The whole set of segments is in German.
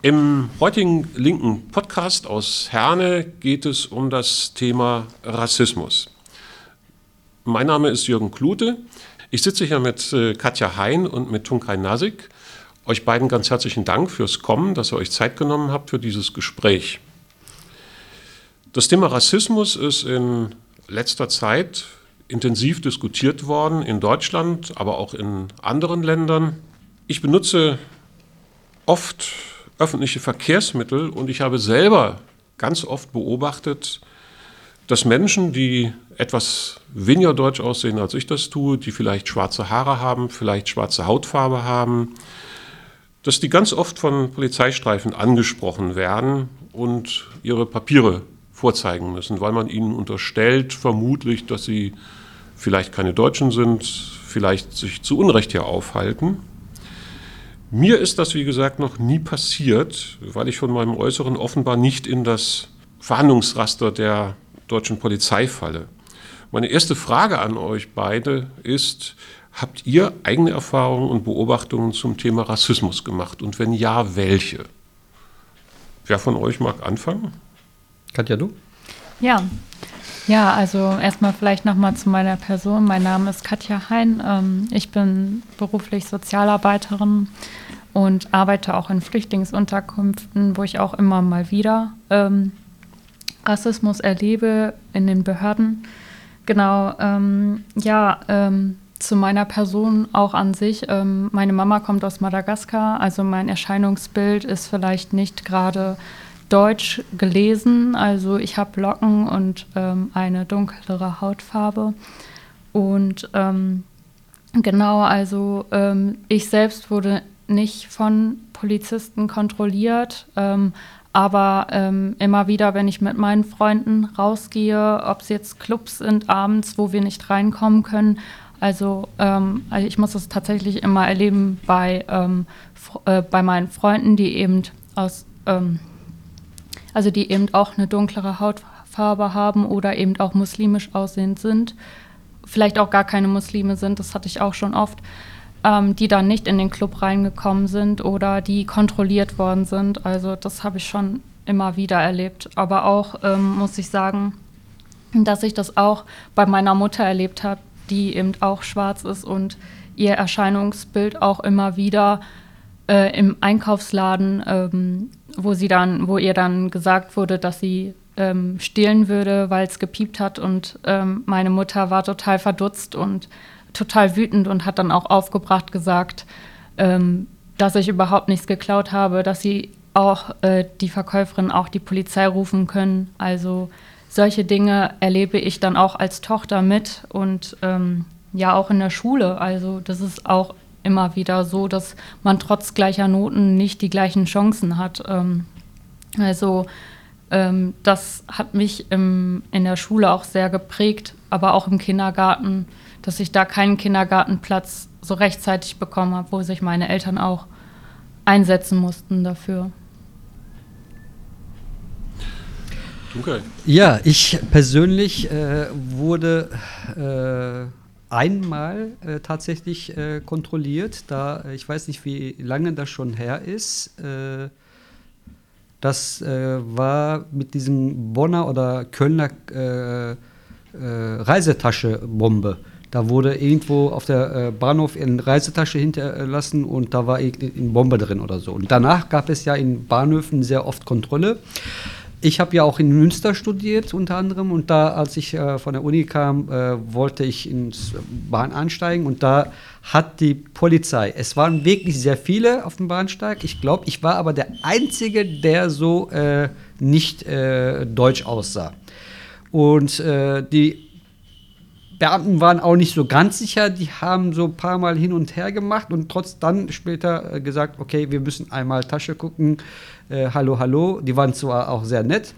Im heutigen linken Podcast aus Herne geht es um das Thema Rassismus. Mein Name ist Jürgen Klute. Ich sitze hier mit äh, Katja Hein und mit Tunkai Nasik. Euch beiden ganz herzlichen Dank fürs Kommen, dass ihr euch Zeit genommen habt für dieses Gespräch. Das Thema Rassismus ist in letzter Zeit intensiv diskutiert worden in Deutschland, aber auch in anderen Ländern. Ich benutze oft öffentliche Verkehrsmittel und ich habe selber ganz oft beobachtet, dass Menschen, die etwas weniger deutsch aussehen, als ich das tue, die vielleicht schwarze Haare haben, vielleicht schwarze Hautfarbe haben, dass die ganz oft von Polizeistreifen angesprochen werden und ihre Papiere vorzeigen müssen, weil man ihnen unterstellt, vermutlich, dass sie vielleicht keine Deutschen sind, vielleicht sich zu Unrecht hier aufhalten. Mir ist das, wie gesagt, noch nie passiert, weil ich von meinem Äußeren offenbar nicht in das Verhandlungsraster der deutschen Polizei falle. Meine erste Frage an euch beide ist, habt ihr eigene Erfahrungen und Beobachtungen zum Thema Rassismus gemacht? Und wenn ja, welche? Wer von euch mag anfangen? Katja, du? Ja, ja, also erstmal vielleicht nochmal zu meiner Person. Mein Name ist Katja Hein. Ähm, ich bin beruflich Sozialarbeiterin und arbeite auch in Flüchtlingsunterkünften, wo ich auch immer mal wieder ähm, Rassismus erlebe in den Behörden. Genau, ähm, ja, zu meiner Person auch an sich. Meine Mama kommt aus Madagaskar, also mein Erscheinungsbild ist vielleicht nicht gerade deutsch gelesen. Also ich habe Locken und ähm, eine dunklere Hautfarbe. Und ähm, genau, also ähm, ich selbst wurde nicht von Polizisten kontrolliert, ähm, aber ähm, immer wieder, wenn ich mit meinen Freunden rausgehe, ob es jetzt Clubs sind abends, wo wir nicht reinkommen können, also, ähm, also ich muss das tatsächlich immer erleben bei, äh, bei meinen Freunden, die eben aus ähm, also die eben auch eine dunklere Hautfarbe haben oder eben auch muslimisch aussehend sind, vielleicht auch gar keine Muslime sind, das hatte ich auch schon oft, ähm, die dann nicht in den Club reingekommen sind oder die kontrolliert worden sind. Also das habe ich schon immer wieder erlebt. Aber auch ähm, muss ich sagen, dass ich das auch bei meiner Mutter erlebt habe, die eben auch schwarz ist und ihr Erscheinungsbild auch immer wieder äh, im Einkaufsladen, ähm, wo sie dann, wo ihr dann gesagt wurde, dass sie ähm, stehlen würde, weil es gepiept hat. Und ähm, meine Mutter war total verdutzt und total wütend und hat dann auch aufgebracht gesagt, ähm, dass ich überhaupt nichts geklaut habe, dass sie auch äh, die Verkäuferin auch die Polizei rufen können. Also solche Dinge erlebe ich dann auch als Tochter mit und ähm, ja auch in der Schule. Also das ist auch immer wieder so, dass man trotz gleicher Noten nicht die gleichen Chancen hat. Ähm, also ähm, das hat mich im, in der Schule auch sehr geprägt, aber auch im Kindergarten, dass ich da keinen Kindergartenplatz so rechtzeitig bekommen habe, wo sich meine Eltern auch einsetzen mussten dafür. Okay. Ja, ich persönlich äh, wurde äh, einmal äh, tatsächlich äh, kontrolliert. Da äh, ich weiß nicht, wie lange das schon her ist. Äh, das äh, war mit diesem Bonner oder Kölner äh, Reisetasche-Bombe. Da wurde irgendwo auf der Bahnhof eine Reisetasche hinterlassen und da war eine Bombe drin oder so. Und danach gab es ja in Bahnhöfen sehr oft Kontrolle. Ich habe ja auch in Münster studiert unter anderem. Und da, als ich äh, von der Uni kam, äh, wollte ich ins Bahn einsteigen und da hat die Polizei, es waren wirklich sehr viele auf dem Bahnsteig, ich glaube, ich war aber der Einzige, der so äh, nicht äh, deutsch aussah. Und äh, die Beamten waren auch nicht so ganz sicher, die haben so ein paar Mal hin und her gemacht und trotz dann später äh, gesagt, okay, wir müssen einmal Tasche gucken, äh, hallo, hallo, die waren zwar auch sehr nett.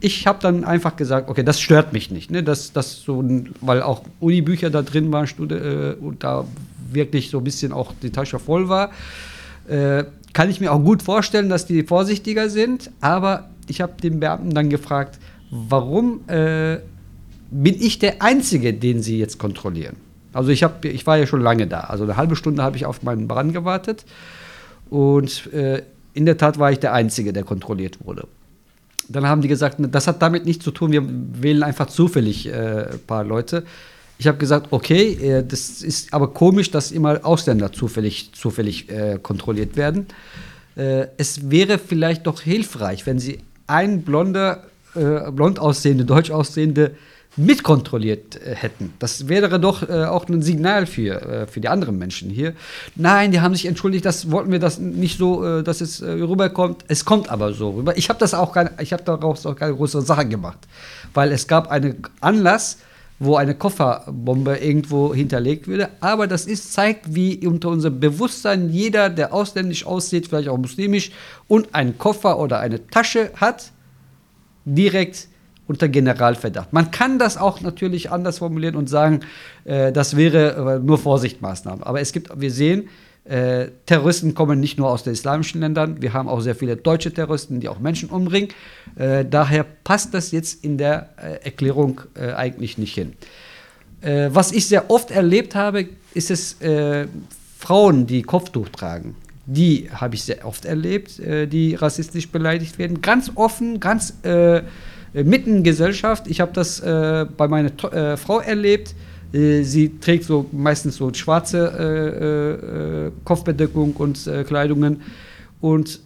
Ich habe dann einfach gesagt, okay, das stört mich nicht, ne? das, das so, weil auch Unibücher da drin waren Studi äh, und da wirklich so ein bisschen auch die Tasche voll war. Äh, kann ich mir auch gut vorstellen, dass die vorsichtiger sind, aber ich habe den Beamten dann gefragt, warum äh, bin ich der Einzige, den sie jetzt kontrollieren. Also ich, hab, ich war ja schon lange da. Also eine halbe Stunde habe ich auf meinen Brand gewartet. Und äh, in der Tat war ich der Einzige, der kontrolliert wurde. Dann haben die gesagt, das hat damit nichts zu tun, wir wählen einfach zufällig äh, ein paar Leute. Ich habe gesagt, okay, äh, das ist aber komisch, dass immer Ausländer zufällig, zufällig äh, kontrolliert werden. Äh, es wäre vielleicht doch hilfreich, wenn sie ein blonder, äh, blond aussehende, deutsch aussehende mitkontrolliert äh, hätten. Das wäre doch äh, auch ein Signal für, äh, für die anderen Menschen hier. Nein, die haben sich entschuldigt, das wollten wir das nicht so, äh, dass es äh, rüberkommt. Es kommt aber so rüber. Ich habe das daraus auch keine große Sache gemacht, weil es gab einen Anlass, wo eine Kofferbombe irgendwo hinterlegt würde. Aber das ist, zeigt, wie unter unserem Bewusstsein jeder, der ausländisch aussieht, vielleicht auch muslimisch, und einen Koffer oder eine Tasche hat, direkt unter Generalverdacht. Man kann das auch natürlich anders formulieren und sagen, äh, das wäre äh, nur Vorsichtmaßnahmen. Aber es gibt, wir sehen, äh, Terroristen kommen nicht nur aus den islamischen Ländern, wir haben auch sehr viele deutsche Terroristen, die auch Menschen umbringen. Äh, daher passt das jetzt in der äh, Erklärung äh, eigentlich nicht hin. Äh, was ich sehr oft erlebt habe, ist es äh, Frauen, die Kopftuch tragen. Die habe ich sehr oft erlebt, die rassistisch beleidigt werden. Ganz offen, ganz mitten in Gesellschaft. Ich habe das bei meiner to Frau erlebt äh, sie trägt so meistens so schwarze äh, äh, Kopfbedeckung und äh, Kleidungen. Und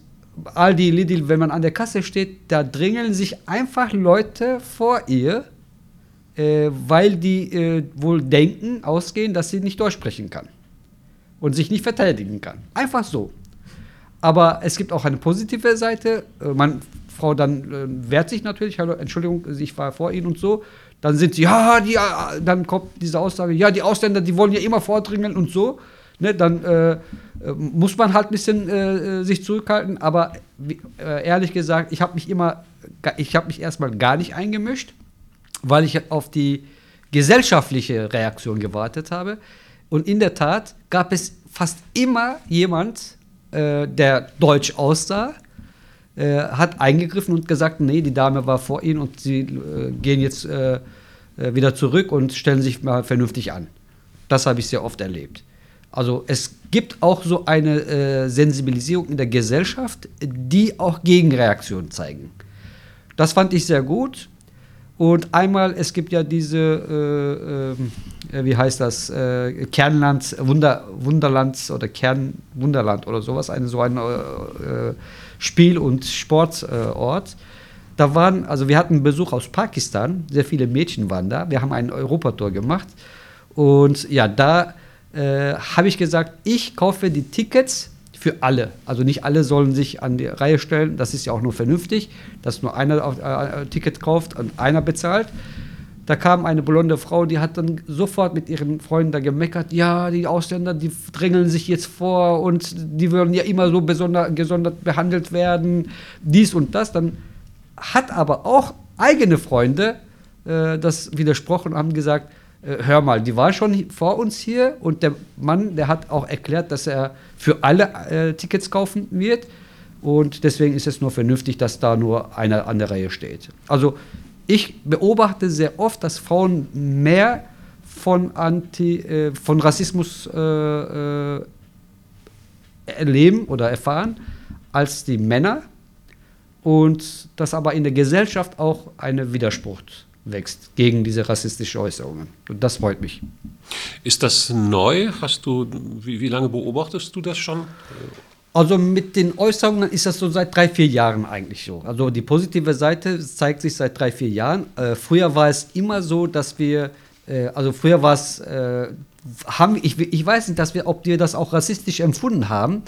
all die Lidl, wenn man an der Kasse steht, da drängeln sich einfach Leute vor ihr, äh, weil die äh, wohl denken, ausgehen, dass sie nicht durchsprechen kann und sich nicht verteidigen kann. Einfach so. Aber es gibt auch eine positive Seite. Man, Frau dann wehrt sich natürlich, hallo, Entschuldigung, ich war vor Ihnen und so. Dann sind sie, ja, die, äh, dann kommt diese Aussage, ja, die Ausländer, die wollen ja immer vordringen und so. Ne, dann äh, äh muss man halt ein bisschen äh, sich zurückhalten. Aber äh, ehrlich gesagt, ich habe mich immer, ich habe mich erstmal gar nicht eingemischt, weil ich auf die gesellschaftliche Reaktion gewartet habe. Und in der Tat gab es fast immer jemand, äh, der deutsch aussah, äh, hat eingegriffen und gesagt, nee, die Dame war vor ihnen und sie äh, gehen jetzt äh, äh, wieder zurück und stellen sich mal vernünftig an. Das habe ich sehr oft erlebt. Also es gibt auch so eine äh, Sensibilisierung in der Gesellschaft, die auch Gegenreaktionen zeigen. Das fand ich sehr gut. Und einmal, es gibt ja diese, äh, äh, wie heißt das, äh, Kernland, Wunder, Wunderland oder Kernwunderland oder sowas, eine, so ein äh, Spiel- und Sportort. Da waren, also wir hatten Besuch aus Pakistan, sehr viele Mädchen waren da. Wir haben ein Europatour gemacht. Und ja, da äh, habe ich gesagt, ich kaufe die Tickets für alle. Also nicht alle sollen sich an die Reihe stellen. Das ist ja auch nur vernünftig, dass nur einer auf, äh, Ticket kauft und einer bezahlt. Da kam eine blonde Frau, die hat dann sofort mit ihren Freunden da gemeckert, ja, die Ausländer, die drängeln sich jetzt vor und die würden ja immer so besonder, gesondert behandelt werden, dies und das. Dann hat aber auch eigene Freunde äh, das widersprochen und haben gesagt, äh, hör mal, die war schon vor uns hier und der Mann, der hat auch erklärt, dass er für alle äh, Tickets kaufen wird und deswegen ist es nur vernünftig, dass da nur einer an der Reihe steht. Also ich beobachte sehr oft, dass Frauen mehr von, Anti, äh, von Rassismus äh, äh, erleben oder erfahren als die Männer und dass aber in der Gesellschaft auch ein Widerspruch wächst gegen diese rassistischen Äußerungen. Und das freut mich. Ist das neu? Hast du, wie, wie lange beobachtest du das schon? Also mit den Äußerungen ist das so seit drei, vier Jahren eigentlich so. Also die positive Seite zeigt sich seit drei, vier Jahren. Äh, früher war es immer so, dass wir, äh, also früher war es, äh, haben, ich, ich weiß nicht, dass wir, ob wir das auch rassistisch empfunden haben.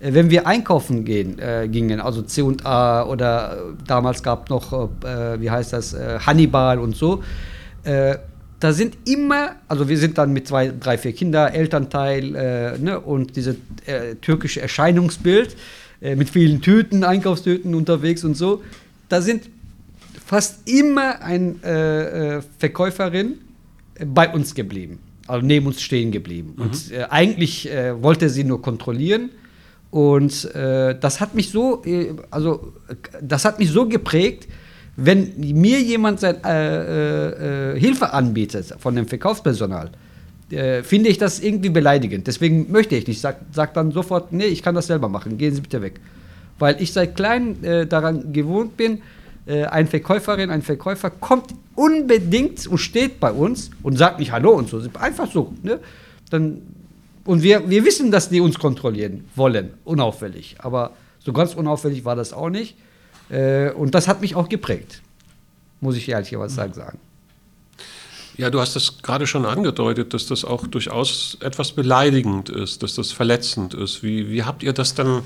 Äh, wenn wir einkaufen gehen, äh, gingen, also C&A oder damals gab noch, äh, wie heißt das, Hannibal und so, da sind immer, also wir sind dann mit zwei, drei, vier Kindern, Elternteil äh, ne, und dieses türkische Erscheinungsbild mit vielen Tüten, Einkaufstüten unterwegs und so, da sind fast immer eine Verkäuferin bei uns geblieben, also neben uns stehen geblieben. Mhm. Und eigentlich wollte sie nur kontrollieren und äh, das hat mich so, äh, also das hat mich so geprägt, wenn mir jemand sein, äh, äh, Hilfe anbietet von dem Verkaufspersonal, äh, finde ich das irgendwie beleidigend. Deswegen möchte ich nicht. Sag, sag dann sofort, nee, ich kann das selber machen, gehen Sie bitte weg. weil ich seit klein äh, daran gewohnt bin, äh, eine Verkäuferin, ein Verkäufer kommt unbedingt und steht bei uns und sagt nicht Hallo und so. Einfach so. Ne? Dann, und wir, wir wissen, dass die uns kontrollieren wollen, unauffällig. Aber so ganz unauffällig war das auch nicht. Äh, und das hat mich auch geprägt, muss ich ehrlich gesagt sagen. Ja, du hast das gerade schon angedeutet, dass das auch durchaus etwas beleidigend ist, dass das verletzend ist. Wie, wie habt ihr das dann,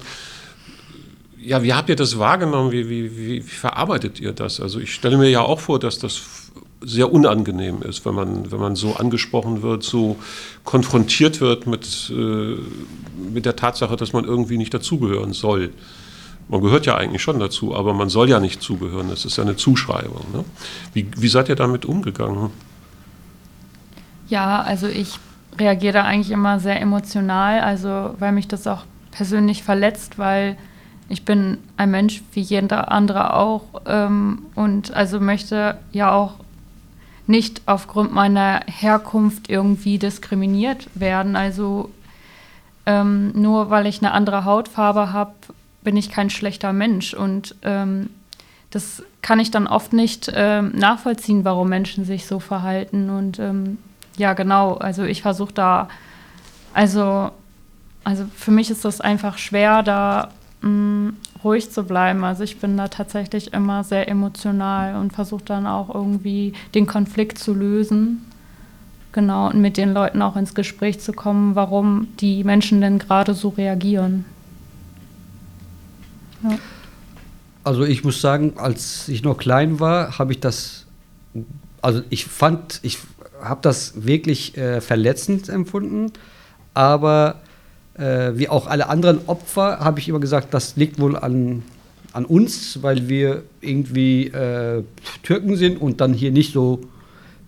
ja, wie habt ihr das wahrgenommen? Wie, wie, wie, wie verarbeitet ihr das? Also ich stelle mir ja auch vor, dass das sehr unangenehm ist, wenn man, wenn man so angesprochen wird, so konfrontiert wird mit, äh, mit der Tatsache, dass man irgendwie nicht dazugehören soll. Man gehört ja eigentlich schon dazu, aber man soll ja nicht zugehören. Das ist ja eine Zuschreibung. Ne? Wie, wie seid ihr damit umgegangen? Ja, also ich reagiere da eigentlich immer sehr emotional, also weil mich das auch persönlich verletzt, weil ich bin ein Mensch wie jeder andere auch ähm, und also möchte ja auch nicht aufgrund meiner Herkunft irgendwie diskriminiert werden. Also ähm, nur weil ich eine andere Hautfarbe habe, bin ich kein schlechter Mensch und ähm, das kann ich dann oft nicht ähm, nachvollziehen, warum Menschen sich so verhalten und ähm, ja, genau. Also ich versuche da, also, also für mich ist das einfach schwer, da mh, mm, ruhig zu bleiben. Also ich bin da tatsächlich immer sehr emotional und versuche dann auch irgendwie den Konflikt zu lösen. Genau, und mit den Leuten auch ins Gespräch zu kommen, warum die Menschen denn gerade so reagieren. Also ich muss sagen, als ich noch klein war, habe ich das, also ich fand, ich habe das wirklich äh, verletzend empfunden, aber äh, wie auch alle anderen Opfer habe ich immer gesagt, das liegt wohl an, an uns, weil wir irgendwie äh, Türken sind und dann hier nicht so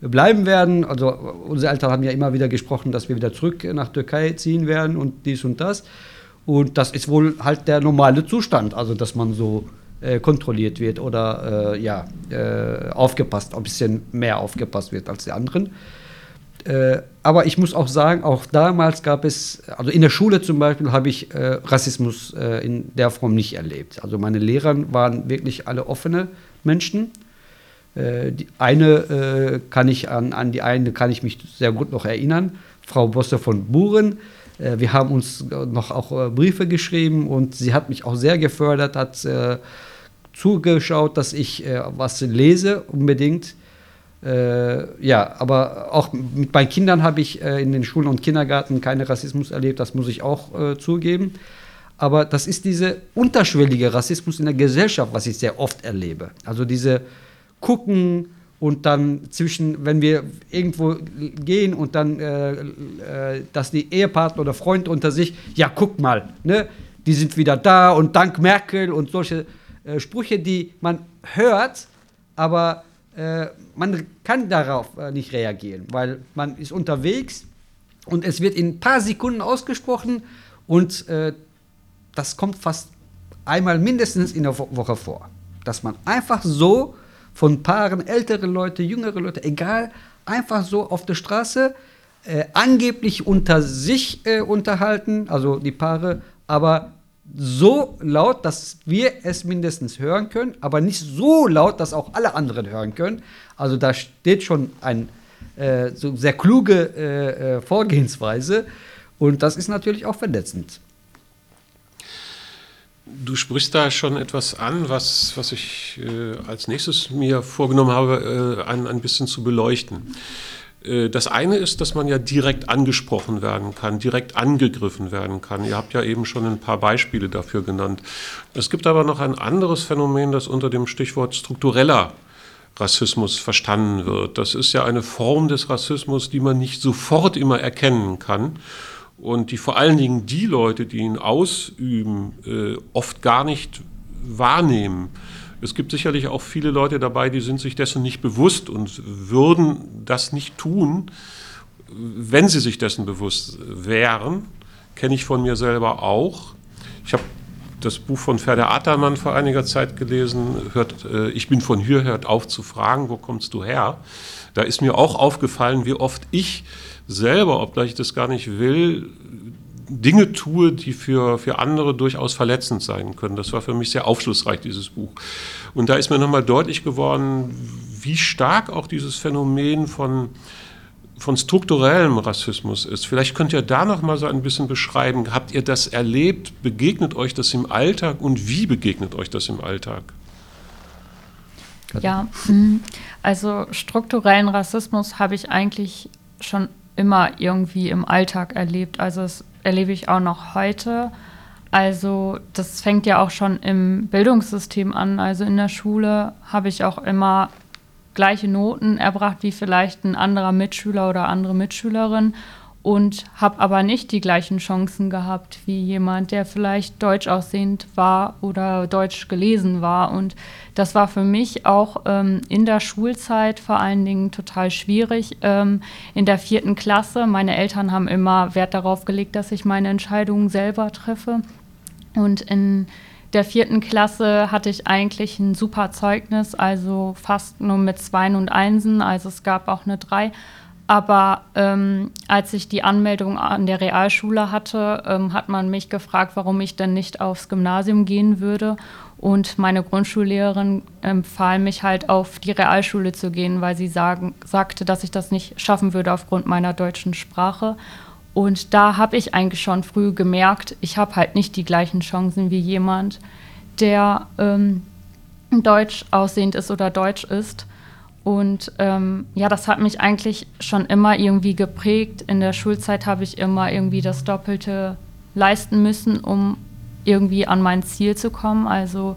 bleiben werden. Also unsere Eltern haben ja immer wieder gesprochen, dass wir wieder zurück nach Türkei ziehen werden und dies und das. Und das ist wohl halt der normale Zustand, also dass man so äh, kontrolliert wird oder äh, ja, äh, aufgepasst, ein bisschen mehr aufgepasst wird als die anderen. Äh, aber ich muss auch sagen, auch damals gab es, also in der Schule zum Beispiel habe ich äh, Rassismus äh, in der Form nicht erlebt. Also meine Lehrer waren wirklich alle offene Menschen. die eine kann ich an, an die eine kann ich mich sehr gut noch erinnern, Frau Bosse von Buren. Wir haben uns noch auch Briefe geschrieben und sie hat mich auch sehr gefördert, hat zugeschaut, dass ich was lese unbedingt äh, ja, aber auch mit meinen Kindern habe ich äh, in den Schulen und Kindergärten keinen Rassismus erlebt, das muss ich auch äh, zugeben. Aber das ist dieser unterschwellige Rassismus in der Gesellschaft, was ich sehr oft erlebe. Also diese gucken und dann zwischen, wenn wir irgendwo gehen und dann, äh, äh, dass die Ehepartner oder Freunde unter sich, ja, guck mal, ne, die sind wieder da und dank Merkel und solche äh, Sprüche, die man hört, aber äh, man kann darauf äh, nicht reagieren, weil man ist unterwegs und es wird in ein paar Sekunden ausgesprochen und äh, das kommt fast einmal mindestens in der Woche vor, dass man einfach so von Paaren, ältere Leute, jüngere Leute, egal, einfach so auf der Straße äh, angeblich unter sich äh, unterhalten, also die Paare, aber so laut, dass wir es mindestens hören können, aber nicht so laut, dass auch alle anderen hören können. Also da steht schon eine äh, so sehr kluge äh, äh, Vorgehensweise und das ist natürlich auch verletzend. Du sprichst da schon etwas an, was, was ich äh, als nächstes mir vorgenommen habe, äh, ein, ein bisschen zu beleuchten. Äh, das eine ist, dass man ja direkt angesprochen werden kann, direkt angegriffen werden kann. Ihr habt ja eben schon ein paar Beispiele dafür genannt. Es gibt aber noch ein anderes Phänomen, das unter dem Stichwort struktureller Rassismus verstanden wird. Das ist ja eine Form des Rassismus, die man nicht sofort immer erkennen kann und die vor allen Dingen die Leute, die ihn ausüben, äh, oft gar nicht wahrnehmen. Es gibt sicherlich auch viele Leute dabei, die sind sich dessen nicht bewusst und würden das nicht tun, wenn sie sich dessen bewusst wären. Kenne ich von mir selber auch. Ich habe das Buch von Ferder Attermann vor einiger Zeit gelesen, hört, äh, Ich bin von hier, hört auf zu fragen, wo kommst du her? Da ist mir auch aufgefallen, wie oft ich selber, obgleich ich das gar nicht will, Dinge tue, die für, für andere durchaus verletzend sein können. Das war für mich sehr aufschlussreich, dieses Buch. Und da ist mir nochmal deutlich geworden, wie stark auch dieses Phänomen von, von strukturellem Rassismus ist. Vielleicht könnt ihr da noch mal so ein bisschen beschreiben. Habt ihr das erlebt? Begegnet euch das im Alltag und wie begegnet euch das im Alltag? Ja, mm, also strukturellen Rassismus habe ich eigentlich schon immer irgendwie im Alltag erlebt. Also das erlebe ich auch noch heute. Also das fängt ja auch schon im Bildungssystem an. Also in der Schule habe ich auch immer gleiche Noten erbracht wie vielleicht ein anderer Mitschüler oder andere Mitschülerin und habe aber nicht die gleichen Chancen gehabt wie jemand, der vielleicht deutsch aussehend war oder deutsch gelesen war. Und das war für mich auch ähm, in der Schulzeit vor allen Dingen total schwierig. Ähm, in der vierten Klasse, meine Eltern haben immer Wert darauf gelegt, dass ich meine Entscheidungen selber treffe. Und in der vierten Klasse hatte ich eigentlich ein super Zeugnis, also fast nur mit Zweien und Einsen, also es gab auch eine Drei. Aber ähm, als ich die Anmeldung an der Realschule hatte, ähm, hat man mich gefragt, warum ich denn nicht aufs Gymnasium gehen würde. Und meine Grundschullehrerin empfahl mich halt auf die Realschule zu gehen, weil sie sagen, sagte, dass ich das nicht schaffen würde aufgrund meiner deutschen Sprache. Und da habe ich eigentlich schon früh gemerkt, ich habe halt nicht die gleichen Chancen wie jemand, der ähm, deutsch aussehend ist oder deutsch ist. Und ähm, ja, das hat mich eigentlich schon immer irgendwie geprägt. In der Schulzeit habe ich immer irgendwie das Doppelte leisten müssen, um irgendwie an mein Ziel zu kommen. Also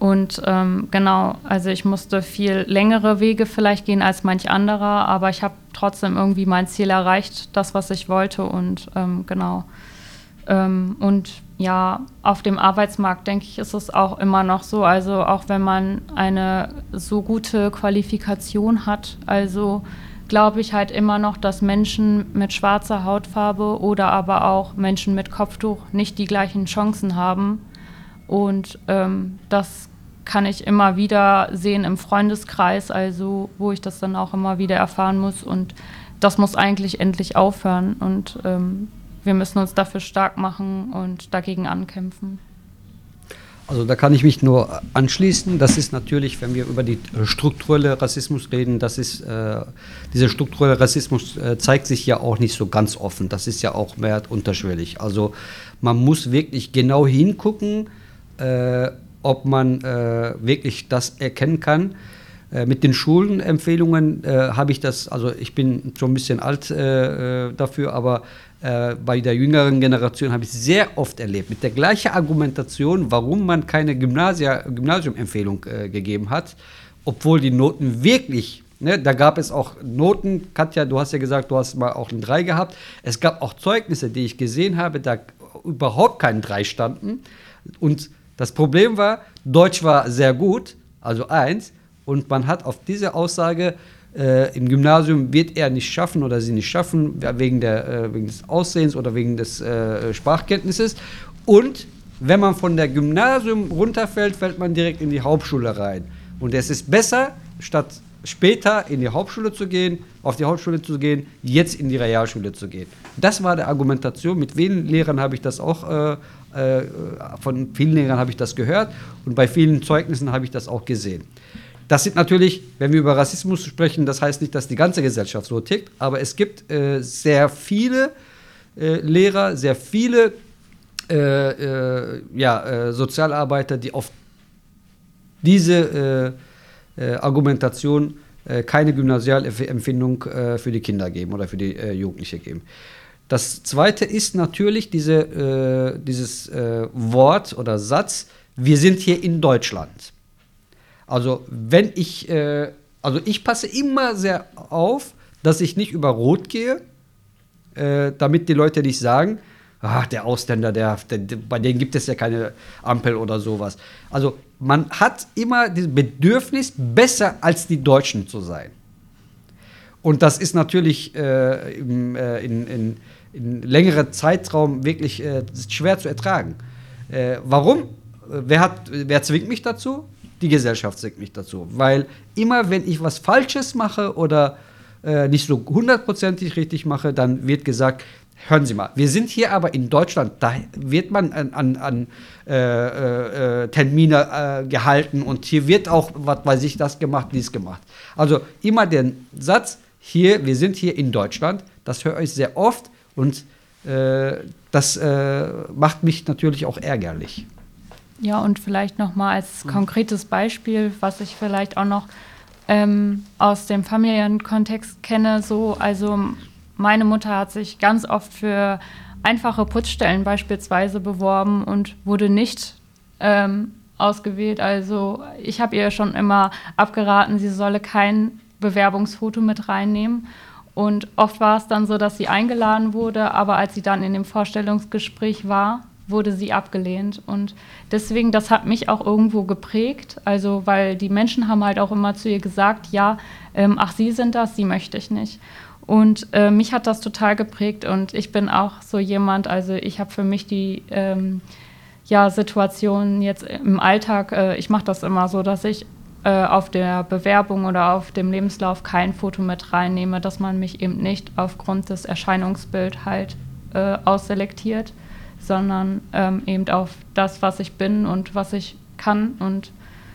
und ähm, genau, also ich musste viel längere Wege vielleicht gehen als manch anderer, aber ich habe trotzdem irgendwie mein Ziel erreicht, das, was ich wollte. Und ähm, genau. Ähm, und ja, auf dem Arbeitsmarkt, denke ich, ist es auch immer noch so. Also auch wenn man eine so gute Qualifikation hat, also glaube ich halt immer noch, dass Menschen mit schwarzer Hautfarbe oder aber auch Menschen mit Kopftuch nicht die gleichen Chancen haben. Und ähm, das kann ich immer wieder sehen im Freundeskreis, also wo ich das dann auch immer wieder erfahren muss. Und das muss eigentlich endlich aufhören. Und ähm, wir müssen uns dafür stark machen und dagegen ankämpfen. Also da kann ich mich nur anschließen. Das ist natürlich, wenn wir über die strukturelle Rassismus reden, das ist äh, dieser strukturelle Rassismus äh, zeigt sich ja auch nicht so ganz offen. Das ist ja auch mehr unterschwellig. Also man muss wirklich genau hingucken. Äh, ob man äh, wirklich das erkennen kann. Äh, mit den Schulenempfehlungen äh, habe ich das, also ich bin schon ein bisschen alt dafür, aber äh, bei der jüngeren Generation habe ich sehr oft erlebt, mit der gleichen Argumentation, warum man keine Gymnasiumempfehlung gegeben hat, obwohl die Noten wirklich Ne, da gab es auch Noten. Katja, du hast ja gesagt, du hast mal auch ein 3 gehabt. Es gab auch Zeugnisse, die ich gesehen habe, da überhaupt kein 3 standen. Und das Problem war, Deutsch war sehr gut, also eins, und man hat auf diese Aussage, äh, im Gymnasium wird er nicht schaffen oder sie nicht schaffen, wegen, der, äh, wegen des Aussehens oder wegen des äh, Sprachkenntnisses. Und wenn man von der Gymnasium runterfällt, fällt man direkt in die Hauptschule rein. Und es ist besser, statt später in die Hauptschule zu gehen, auf die Hauptschule zu gehen, jetzt in die Realschule zu gehen. Das war die Argumentation. Mit vielen Lehrern habe ich das auch äh, äh, von vielen Lehrern habe ich das gehört und bei vielen Zeugnissen habe ich das auch gesehen. Das sind natürlich, wenn wir über Rassismus sprechen, das heißt nicht, dass die ganze Gesellschaft so tickt, aber es gibt äh, sehr viele äh, Lehrer, sehr viele äh, äh ja, äh, Sozialarbeiter, die auf diese Argumentation keine Gymnasialempfindung für die Kinder geben oder für die Jugendliche geben. Das zweite ist natürlich diese, äh, dieses äh, Wort oder Satz, wir sind hier in Deutschland. Also wenn ich, äh, also ich passe immer sehr auf, dass ich nicht über Rot gehe, äh, damit die Leute nicht sagen, ach, der Ausländer, der, der, bei denen gibt es ja keine Ampel oder sowas. Also man hat immer das Bedürfnis, besser als die Deutschen zu sein. Und das ist natürlich äh, im, äh, in, in in längerer Zeitraum wirklich äh, schwer zu ertragen. Äh, warum? Wer, hat, wer zwingt mich dazu? Die Gesellschaft zwingt mich dazu. Weil immer, wenn ich was Falsches mache oder äh, nicht so hundertprozentig richtig mache, dann wird gesagt, hören Sie mal, wir sind hier aber in Deutschland, da wird man an, an, an äh, äh, Termine äh, gehalten und hier wird auch, was weiß ich, das gemacht, dies gemacht. Also immer den Satz, hier, wir sind hier in Deutschland, das höre ich sehr oft und äh, das äh, macht mich natürlich auch ärgerlich. Ja, und vielleicht nochmal als konkretes Beispiel, was ich vielleicht auch noch ähm, aus dem Familienkontext kenne, so, also meine Mutter hat sich ganz oft für einfache Putzstellen beispielsweise beworben und wurde nicht ähm, ausgewählt. Also ich habe ihr schon immer abgeraten, sie solle kein Bewerbungsfoto mit reinnehmen. Und oft war es dann so, dass sie eingeladen wurde, aber als sie dann in dem Vorstellungsgespräch war, wurde sie abgelehnt. Und deswegen, das hat mich auch irgendwo geprägt. Also, weil die Menschen haben halt auch immer zu ihr gesagt, ja, ähm, ach, Sie sind das, Sie möchte ich nicht. Und äh, mich hat das total geprägt und ich bin auch so jemand, also ich habe für mich die ähm, ja, Situation jetzt im Alltag, äh, ich mache das immer so, dass ich äh, auf der Bewerbung oder auf dem Lebenslauf kein Foto mit reinnehme, dass man mich eben nicht aufgrund des Erscheinungsbild halt äh, ausselektiert, sondern ähm, eben auf das, was ich bin und was ich kann. Und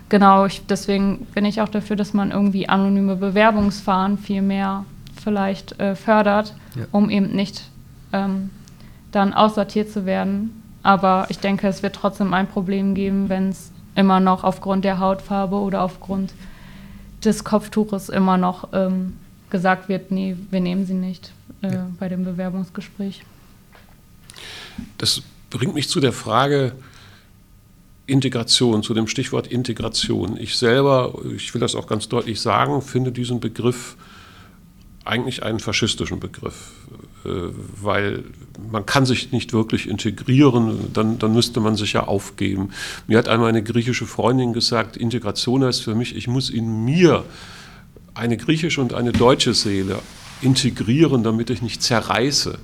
genau, ich, deswegen bin ich auch dafür, dass man irgendwie anonyme Bewerbungsfahren viel mehr vielleicht äh, fördert, ja. um eben nicht ähm, dann aussortiert zu werden. Aber ich denke, es wird trotzdem ein Problem geben, wenn es immer noch aufgrund der Hautfarbe oder aufgrund des Kopftuches immer noch ähm, gesagt wird, nee, wir nehmen sie nicht äh, ja. bei dem Bewerbungsgespräch. Das bringt mich zu der Frage Integration, zu dem Stichwort Integration. Ich selber, ich will das auch ganz deutlich sagen, finde diesen Begriff eigentlich einen faschistischen Begriff, äh, weil man kann sich nicht wirklich integrieren, dann, dann müsste man sich ja aufgeben. Mir hat einmal eine griechische Freundin gesagt, Integration heißt für mich, ich muss in mir eine griechische und eine deutsche Seele integrieren, damit ich nicht zerreiße.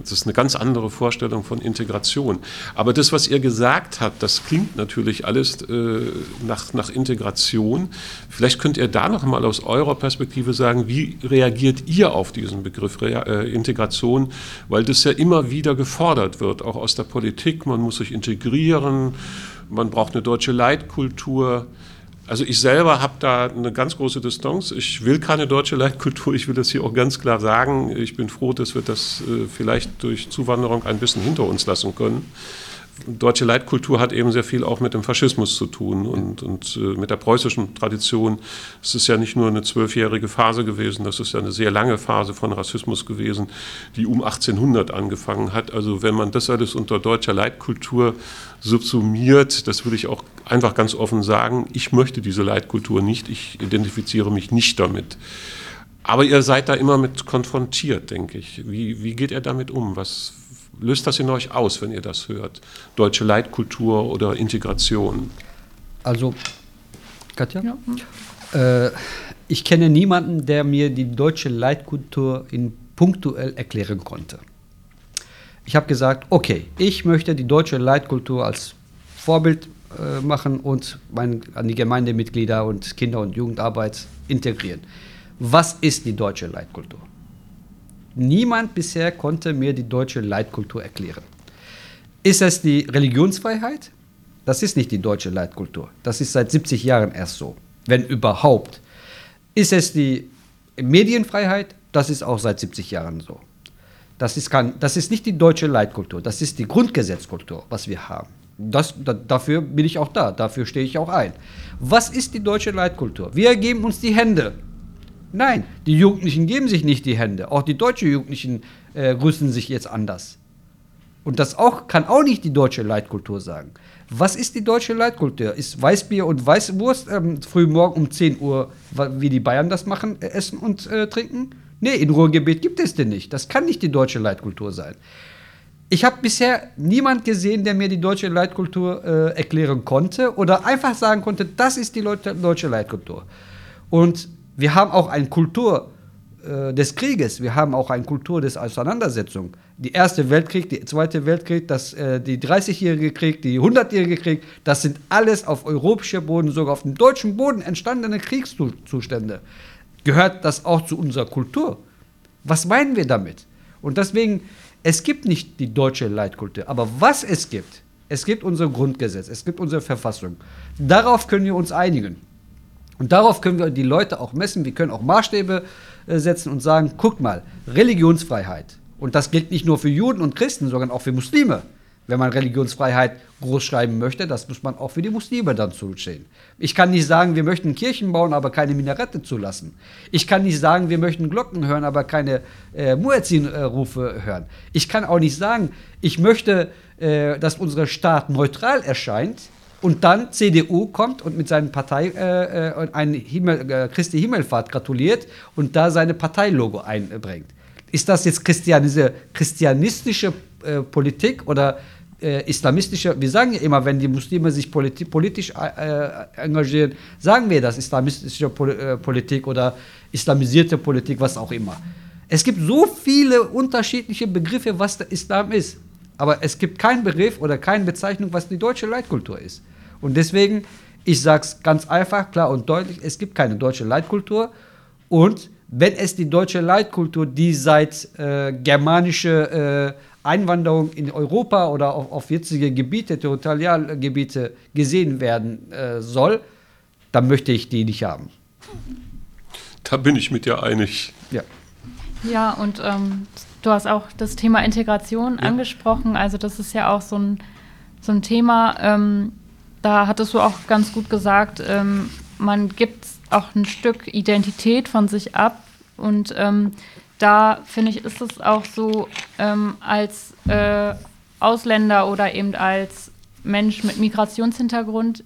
Das ist eine ganz andere Vorstellung von Integration. Aber das, was ihr gesagt habt, das klingt natürlich alles äh, nach, nach Integration. Vielleicht könnt ihr da noch mal aus eurer Perspektive sagen, wie reagiert ihr auf diesen Begriff äh, Integration? Weil das ja immer wieder gefordert wird, auch aus der Politik. Man muss sich integrieren, man braucht eine deutsche Leitkultur. Also ich selber habe da eine ganz große Distanz. Ich will keine deutsche Leitkultur, ich will das hier auch ganz klar sagen. Ich bin froh, dass wir das äh, vielleicht durch Zuwanderung ein bisschen hinter uns lassen können deutsche Leitkultur hat eben sehr viel auch mit dem Faschismus zu tun und, und äh, mit der preußischen Tradition. Es ist ja nicht nur eine zwölfjährige Phase gewesen, das ist ja eine sehr lange Phase von Rassismus gewesen, die um 1800 angefangen hat. Also wenn man das alles unter deutscher Leitkultur subsumiert, das würde ich auch einfach ganz offen sagen, ich möchte diese Leitkultur nicht, ich identifiziere mich nicht damit. Aber ihr seid da immer mit konfrontiert, denke ich. Wie, wie geht ihr damit um? Was, löst das in euch aus, wenn ihr das hört? Deutsche Leitkultur oder Integration? Also, Katja? Ja. Äh, ich kenne niemanden, der mir die deutsche Leitkultur in punktuell erklären konnte. Ich habe gesagt, okay, ich möchte die deutsche Leitkultur als Vorbild äh, machen und mein, an die Gemeindemitglieder und Kinder- und Jugendarbeit integrieren. Was ist die deutsche Leitkultur? Niemand bisher konnte mir die deutsche Leitkultur erklären. Ist es die Religionsfreiheit? Das ist nicht die deutsche Leitkultur. Das ist seit 70 Jahren erst so, wenn überhaupt. Ist es die Medienfreiheit? Das ist auch seit 70 Jahren so. Das ist, kein, das ist nicht die deutsche Leitkultur, das ist die Grundgesetzkultur, was wir haben. Das, da, dafür bin ich auch da, dafür stehe ich auch ein. Was ist die deutsche Leitkultur? Wir geben uns die Hände Nein, die Jugendlichen geben sich nicht die Hände. Auch die deutschen Jugendlichen äh, rüsten sich jetzt anders. Und das auch, kann auch nicht die deutsche Leitkultur sagen. Was ist die deutsche Leitkultur? Ist Weißbier und Weißwurst ähm, früh morgen um 10 Uhr, wie die Bayern das machen, äh, essen und äh, trinken? Nee, in Ruhrgebiet gibt es den nicht. Das kann nicht die deutsche Leitkultur sein. Ich habe bisher niemand gesehen, der mir die deutsche Leitkultur äh, erklären konnte oder einfach sagen konnte, das ist die Leute, deutsche Leitkultur. Und wir haben auch eine Kultur äh, des Krieges, wir haben auch eine Kultur des Auseinandersetzung. Die Erste Weltkrieg, der Zweite Weltkrieg, das, äh, die 30-jährige Krieg, die 100-jährige Krieg, das sind alles auf europäischem Boden, sogar auf dem deutschen Boden entstandene Kriegszustände. Gehört das auch zu unserer Kultur? Was meinen wir damit? Und deswegen, Es gibt nicht die deutsche Leitkultur, aber was es gibt, es gibt unser Grundgesetz, es gibt unsere Verfassung. Darauf können wir uns einigen. Und darauf können wir die Leute auch messen. Wir können auch Maßstäbe äh, setzen und sagen, guck mal, Religionsfreiheit. Und das gilt nicht nur für Juden und Christen, sondern auch für Muslime wenn man Religionsfreiheit groß schreiben möchte, das muss man auch für die Muslime dann zustehen. Ich kann nicht sagen, wir möchten Kirchen bauen, aber keine Minarette zulassen. Ich kann nicht sagen, wir möchten Glocken hören, aber keine äh, Muezzin-Rufe hören. Ich kann auch nicht sagen, ich möchte, äh, dass unser Staat neutral erscheint und dann CDU kommt und mit seiner Partei äh, äh ein Himmel, äh, Christi Himmelfahrt gratuliert und da seine Parteilogo einbringt. Ist das jetzt christianistische äh, Politik oder äh, islamistische, wir sagen ja immer, wenn die Muslime sich politi politisch äh, engagieren, sagen wir das, islamistische Pol Politik oder islamisierte Politik, was auch immer. Es gibt so viele unterschiedliche Begriffe, was der Islam ist. Aber es gibt keinen Begriff oder keine Bezeichnung, was die deutsche Leitkultur ist. Und deswegen, ich sage es ganz einfach, klar und deutlich, es gibt keine deutsche Leitkultur. Und wenn es die deutsche Leitkultur, die seit äh, germanische äh, Einwanderung in Europa oder auf, auf jetzige Gebiete, Territorialgebiete gesehen werden äh, soll, dann möchte ich die nicht haben. Da bin ich mit dir einig. Ja, ja und ähm, du hast auch das Thema Integration ja. angesprochen. Also das ist ja auch so ein, so ein Thema, ähm, da hattest du auch ganz gut gesagt, ähm, man gibt auch ein Stück Identität von sich ab und ähm, da finde ich, ist es auch so, ähm, als äh, Ausländer oder eben als Mensch mit Migrationshintergrund,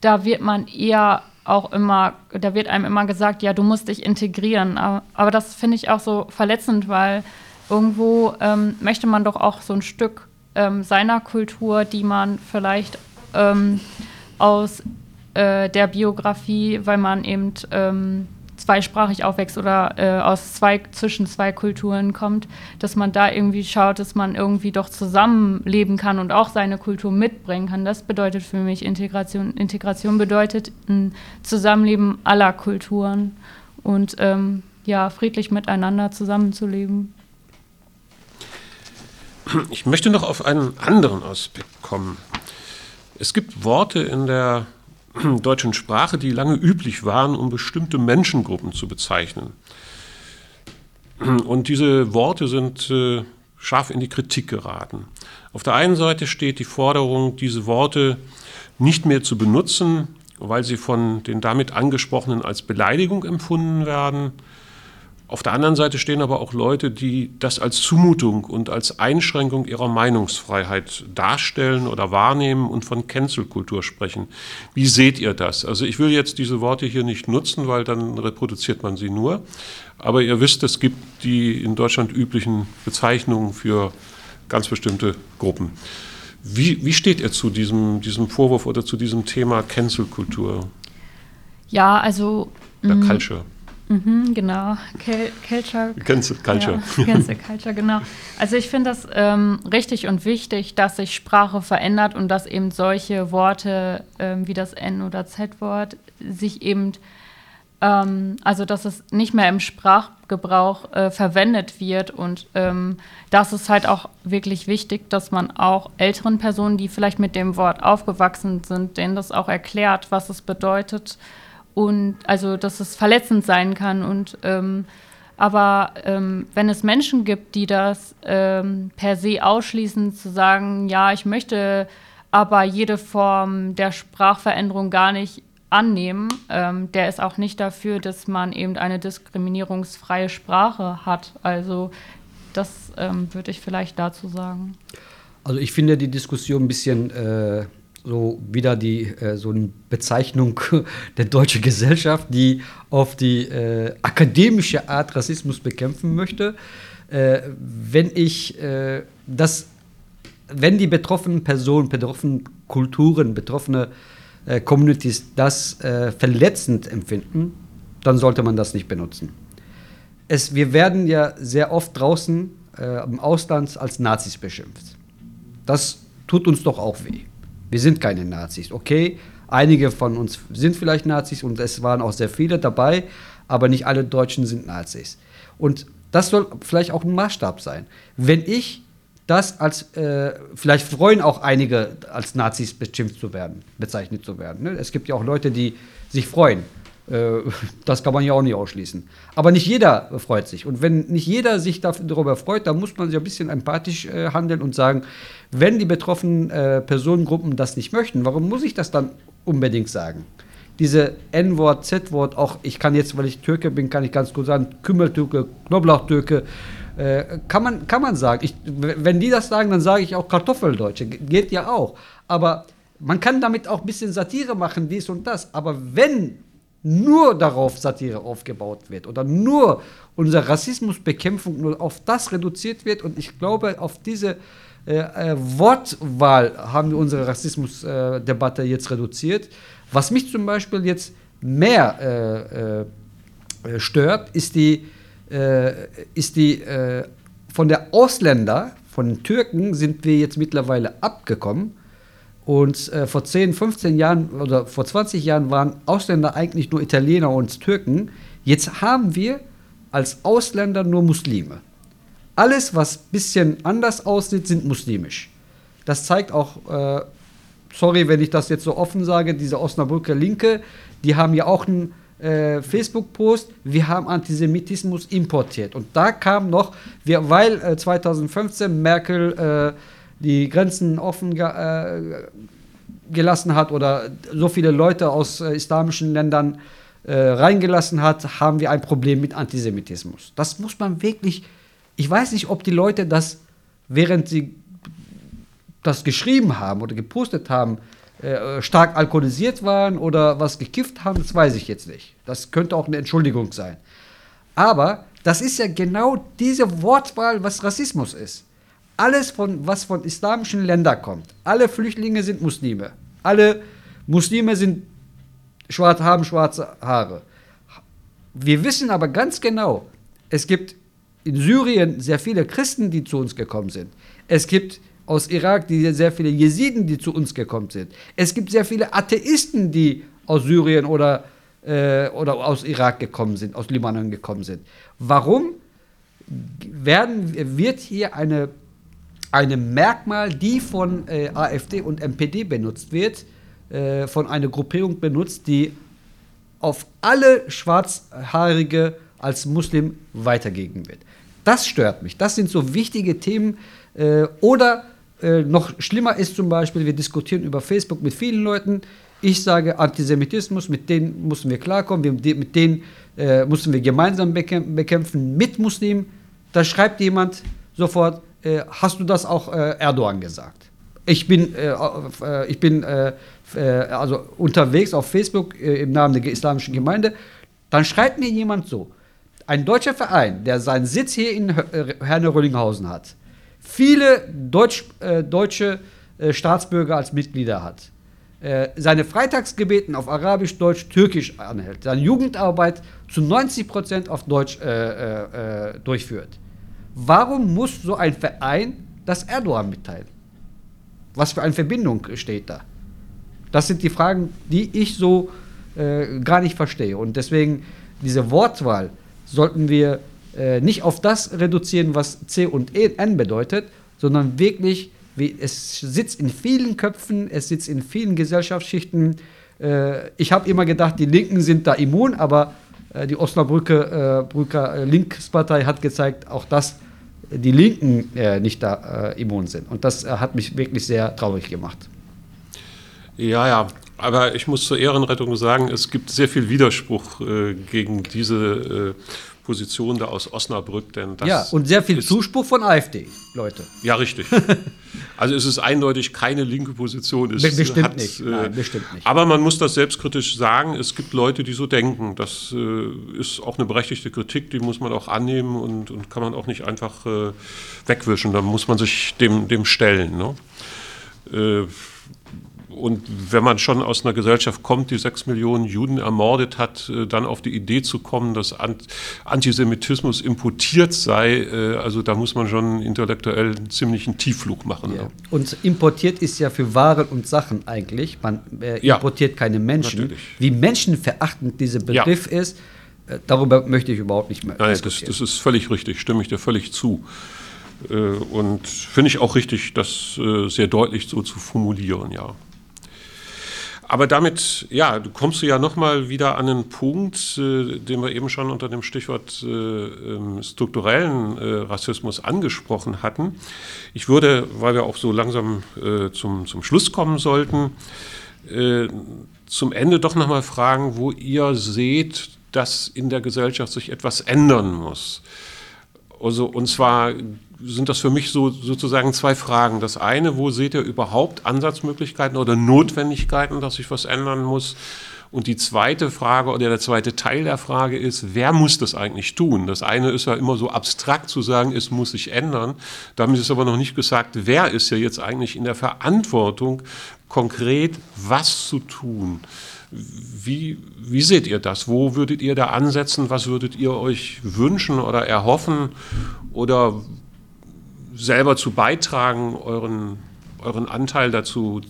da wird man eher auch immer, da wird einem immer gesagt, ja, du musst dich integrieren. Aber, aber das finde ich auch so verletzend, weil irgendwo ähm, möchte man doch auch so ein Stück ähm, seiner Kultur, die man vielleicht ähm, aus äh, der Biografie, weil man eben ähm, zweisprachig aufwächst oder äh, aus zwei, zwischen zwei Kulturen kommt, dass man da irgendwie schaut, dass man irgendwie doch zusammenleben kann und auch seine Kultur mitbringen kann. Das bedeutet für mich Integration. Integration bedeutet ein Zusammenleben aller Kulturen und ähm, ja, friedlich miteinander zusammenzuleben. Ich möchte noch auf einen anderen Aspekt kommen. Es gibt Worte in der deutschen Sprache, die lange üblich waren, um bestimmte Menschengruppen zu bezeichnen. Und diese Worte sind äh, scharf in die Kritik geraten. Auf der einen Seite steht die Forderung, diese Worte nicht mehr zu benutzen, weil sie von den damit angesprochenen als Beleidigung empfunden werden. Auf der anderen Seite stehen aber auch Leute, die das als Zumutung und als Einschränkung ihrer Meinungsfreiheit darstellen oder wahrnehmen und von Cancel-Kultur sprechen. Wie seht ihr das? Also ich will jetzt diese Worte hier nicht nutzen, weil dann reproduziert man sie nur. Aber ihr wisst, es gibt die in Deutschland üblichen Bezeichnungen für ganz bestimmte Gruppen. Wie, wie steht ihr zu diesem, diesem Vorwurf oder zu diesem Thema Cancel-Kultur? Ja, also. Der mm, Culture. Mhm, genau, Kel Culture. Cancel Culture. Ja, Cancel Culture, genau. Also ich finde das ähm, richtig und wichtig, dass sich Sprache verändert und dass eben solche Worte ähm, wie das N- oder Z-Wort sich eben, ähm, also dass es nicht mehr im Sprachgebrauch äh, verwendet wird und ähm, das ist halt auch wirklich wichtig, dass man auch älteren Personen, die vielleicht mit dem Wort aufgewachsen sind, denen das auch erklärt, was es bedeutet und also dass es verletzend sein kann und ähm, aber ähm, wenn es Menschen gibt, die das ähm, per se ausschließen, zu sagen, ja, ich möchte aber jede Form der Sprachveränderung gar nicht annehmen, ähm, der ist auch nicht dafür, dass man eben eine diskriminierungsfreie Sprache hat. Also das ähm, würde ich vielleicht dazu sagen. Also ich finde die Diskussion ein bisschen äh so wieder die äh, so eine Bezeichnung der deutschen Gesellschaft, die auf die äh, akademische Art Rassismus bekämpfen möchte. Äh, wenn ich äh, das, wenn die betroffenen Personen, betroffenen Kulturen, betroffene äh, Communities das äh, verletzend empfinden, dann sollte man das nicht benutzen. Es, wir werden ja sehr oft draußen im Ausland als Nazis beschimpft. Das tut uns doch auch weh. Wir sind keine Nazis. Okay, einige von uns sind vielleicht Nazis und es waren auch sehr viele dabei, aber nicht alle Deutschen sind Nazis. Und das soll vielleicht auch ein Maßstab sein. Wenn ich das als, äh, vielleicht freuen auch einige, als Nazis beschimpft zu werden, bezeichnet zu werden. Ne? Es gibt ja auch Leute, die sich freuen. Äh, das kann man ja auch nicht ausschließen. Aber nicht jeder freut sich. Und wenn nicht jeder sich darüber freut, dann muss man sich ein bisschen empathisch äh, handeln und sagen, wenn die betroffenen äh, Personengruppen das nicht möchten, warum muss ich das dann unbedingt sagen? Diese N-Wort, Z-Wort, auch ich kann jetzt, weil ich Türke bin, kann ich ganz gut sagen, Kümmeltürke, Knoblauchtürke, äh, kann, man, kann man sagen. Ich, wenn die das sagen, dann sage ich auch Kartoffeldeutsche. Geht ja auch. Aber man kann damit auch ein bisschen Satire machen, dies und das. Aber wenn nur darauf Satire aufgebaut wird oder nur unsere Rassismusbekämpfung nur auf das reduziert wird und ich glaube, auf diese äh, äh, Wortwahl haben wir unsere Rassismusdebatte äh, jetzt reduziert. Was mich zum Beispiel jetzt mehr äh, äh, stört, ist die äh, ist die äh, von der Ausländer, von den Türken, sind wir jetzt mittlerweile abgekommen. Und äh, vor 10, 15 Jahren oder vor 20 Jahren waren Ausländer eigentlich nur Italiener und Türken. Jetzt haben wir als Ausländer nur Muslime. Alles, was ein bisschen anders aussieht, sind muslimisch. Das zeigt auch, äh, sorry, wenn ich das jetzt so offen sage, diese Osnabrücker Linke, die haben ja auch einen äh, Facebook-Post, wir haben Antisemitismus importiert. Und da kam noch, wir, weil äh, 2015 Merkel äh, die Grenzen offen ge äh, gelassen hat oder so viele Leute aus äh, islamischen Ländern äh, reingelassen hat, haben wir ein Problem mit Antisemitismus. Das muss man wirklich, ich weiß nicht, ob die Leute das, während sie das geschrieben haben oder gepostet haben, äh, stark alkoholisiert waren oder was gekifft haben, das weiß ich jetzt nicht. Das könnte auch eine Entschuldigung sein. Aber das ist ja genau diese Wortwahl, was Rassismus ist. Alles, von, was von islamischen Ländern kommt. Alle Flüchtlinge sind Muslime. Alle Muslime sind schwarz, haben schwarze Haare. Wir wissen aber ganz genau, es gibt in Syrien sehr viele Christen, die zu uns gekommen sind. Es gibt aus Irak, die sehr viele Jesiden, die zu uns gekommen sind. Es gibt sehr viele Atheisten, die aus Syrien oder, äh, oder aus Irak gekommen sind, aus Libanon gekommen sind. Warum werden, wird hier eine, eine Merkmal, die von äh, AfD und MPD benutzt wird, äh, von einer Gruppierung benutzt, die auf alle Schwarzhaarige als Muslim weitergeben wird. Das stört mich. Das sind so wichtige Themen. Äh, oder äh, noch schlimmer ist zum Beispiel, wir diskutieren über Facebook mit vielen Leuten. Ich sage Antisemitismus, mit denen müssen wir klarkommen, wir, mit denen äh, müssen wir gemeinsam bekämpfen mit Muslimen. Da schreibt jemand sofort, äh, hast du das auch äh, Erdogan gesagt? Ich bin, äh, äh, ich bin also unterwegs auf Facebook im Namen der islamischen Gemeinde. Dann schreibt mir jemand so, ein deutscher Verein, der seinen Sitz hier in Herne-Röllinghausen hat, viele Deutsch, deutsche Staatsbürger als Mitglieder hat, seine Freitagsgebeten auf Arabisch, Deutsch, Türkisch anhält, seine Jugendarbeit zu 90 Prozent auf Deutsch äh, äh, durchführt. Warum muss so ein Verein das Erdogan mitteilen? Was für eine Verbindung steht da? Das sind die Fragen, die ich so gar nicht verstehe. Und deswegen diese Wortwahl sollten wir äh, nicht auf das reduzieren, was C und e, N bedeutet, sondern wirklich, wie, es sitzt in vielen Köpfen, es sitzt in vielen Gesellschaftsschichten. Äh, ich habe immer gedacht, die Linken sind da immun, aber äh, die Osnabrücker äh, Linkspartei hat gezeigt, auch dass die Linken äh, nicht da äh, immun sind. Und das hat mich wirklich sehr traurig gemacht. Ja, ja, aber ich muss zur Ehrenrettung sagen, es gibt sehr viel Widerspruch äh, gegen diese äh, Position da aus Osnabrück. Denn das ja, und sehr viel Zuspruch von AfD, Leute. Ja, richtig. also es ist eindeutig keine linke Position. Es bestimmt hat, nicht. Nein, äh, bestimmt nicht. Aber man muss das selbstkritisch sagen. Es gibt Leute, die so denken. Das äh, ist auch eine berechtigte Kritik, die muss man auch annehmen und, und kann man auch nicht einfach äh, wegwischen. Da muss man sich dem, dem stellen. Ne? Und wenn man schon aus einer Gesellschaft kommt, die sechs Millionen Juden ermordet hat, äh, dann auf die Idee zu kommen, dass Antisemitismus importiert sei, äh, also da muss man schon intellektuell einen ziemlichen Tiefflug machen. Ja. Ne? Und importiert ist ja für Waren und Sachen eigentlich. Man äh, importiert ja, keine Menschen. Natürlich. Wie menschenverachtend dieser Begriff ja. ist, äh, darüber möchte ich überhaupt nicht mehr Nein, das, das, ist völlig richtig, stimme ich dir völlig zu. Äh, und finde ich auch richtig, das sehr deutlich so zu formulieren, ja. Aber damit, ja, du kommst du ja nochmal wieder an einen Punkt, äh, den wir eben schon unter dem Stichwort äh, ähm, strukturellen äh, Rassismus angesprochen hatten. Ich würde, weil wir auch so langsam äh, zum, zum Schluss kommen sollten, äh, zum Ende doch nochmal fragen, wo ihr seht, dass in der Gesellschaft sich etwas ändern muss. Also, und zwar sind das für mich so sozusagen zwei Fragen. Das eine, wo seht ihr überhaupt Ansatzmöglichkeiten oder Notwendigkeiten, dass sich was ändern muss? Und die zweite Frage oder der zweite Teil der Frage ist, wer muss das eigentlich tun? Das eine ist ja immer so abstrakt zu sagen, es muss sich ändern. Damit ist aber noch nicht gesagt, wer ist ja jetzt eigentlich in der Verantwortung, konkret was zu tun. Wie, wie seht ihr das? Wo würdet ihr da ansetzen? Was würdet ihr euch wünschen oder erhoffen? Oder selber zu beitragen, euren, euren Anteil dazu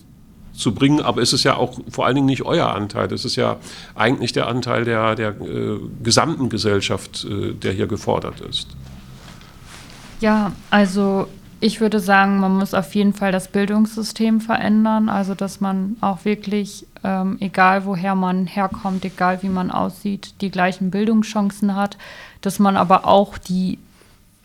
zu bringen. Aber es ist ja auch vor allen Dingen nicht euer Anteil. Es ist ja eigentlich der Anteil der, der äh, gesamten Gesellschaft, äh, der hier gefordert ist. Ja, also ich würde sagen, man muss auf jeden Fall das Bildungssystem verändern, also dass man auch wirklich, ähm, egal woher man herkommt, egal wie man aussieht, die gleichen Bildungschancen hat, dass man aber auch die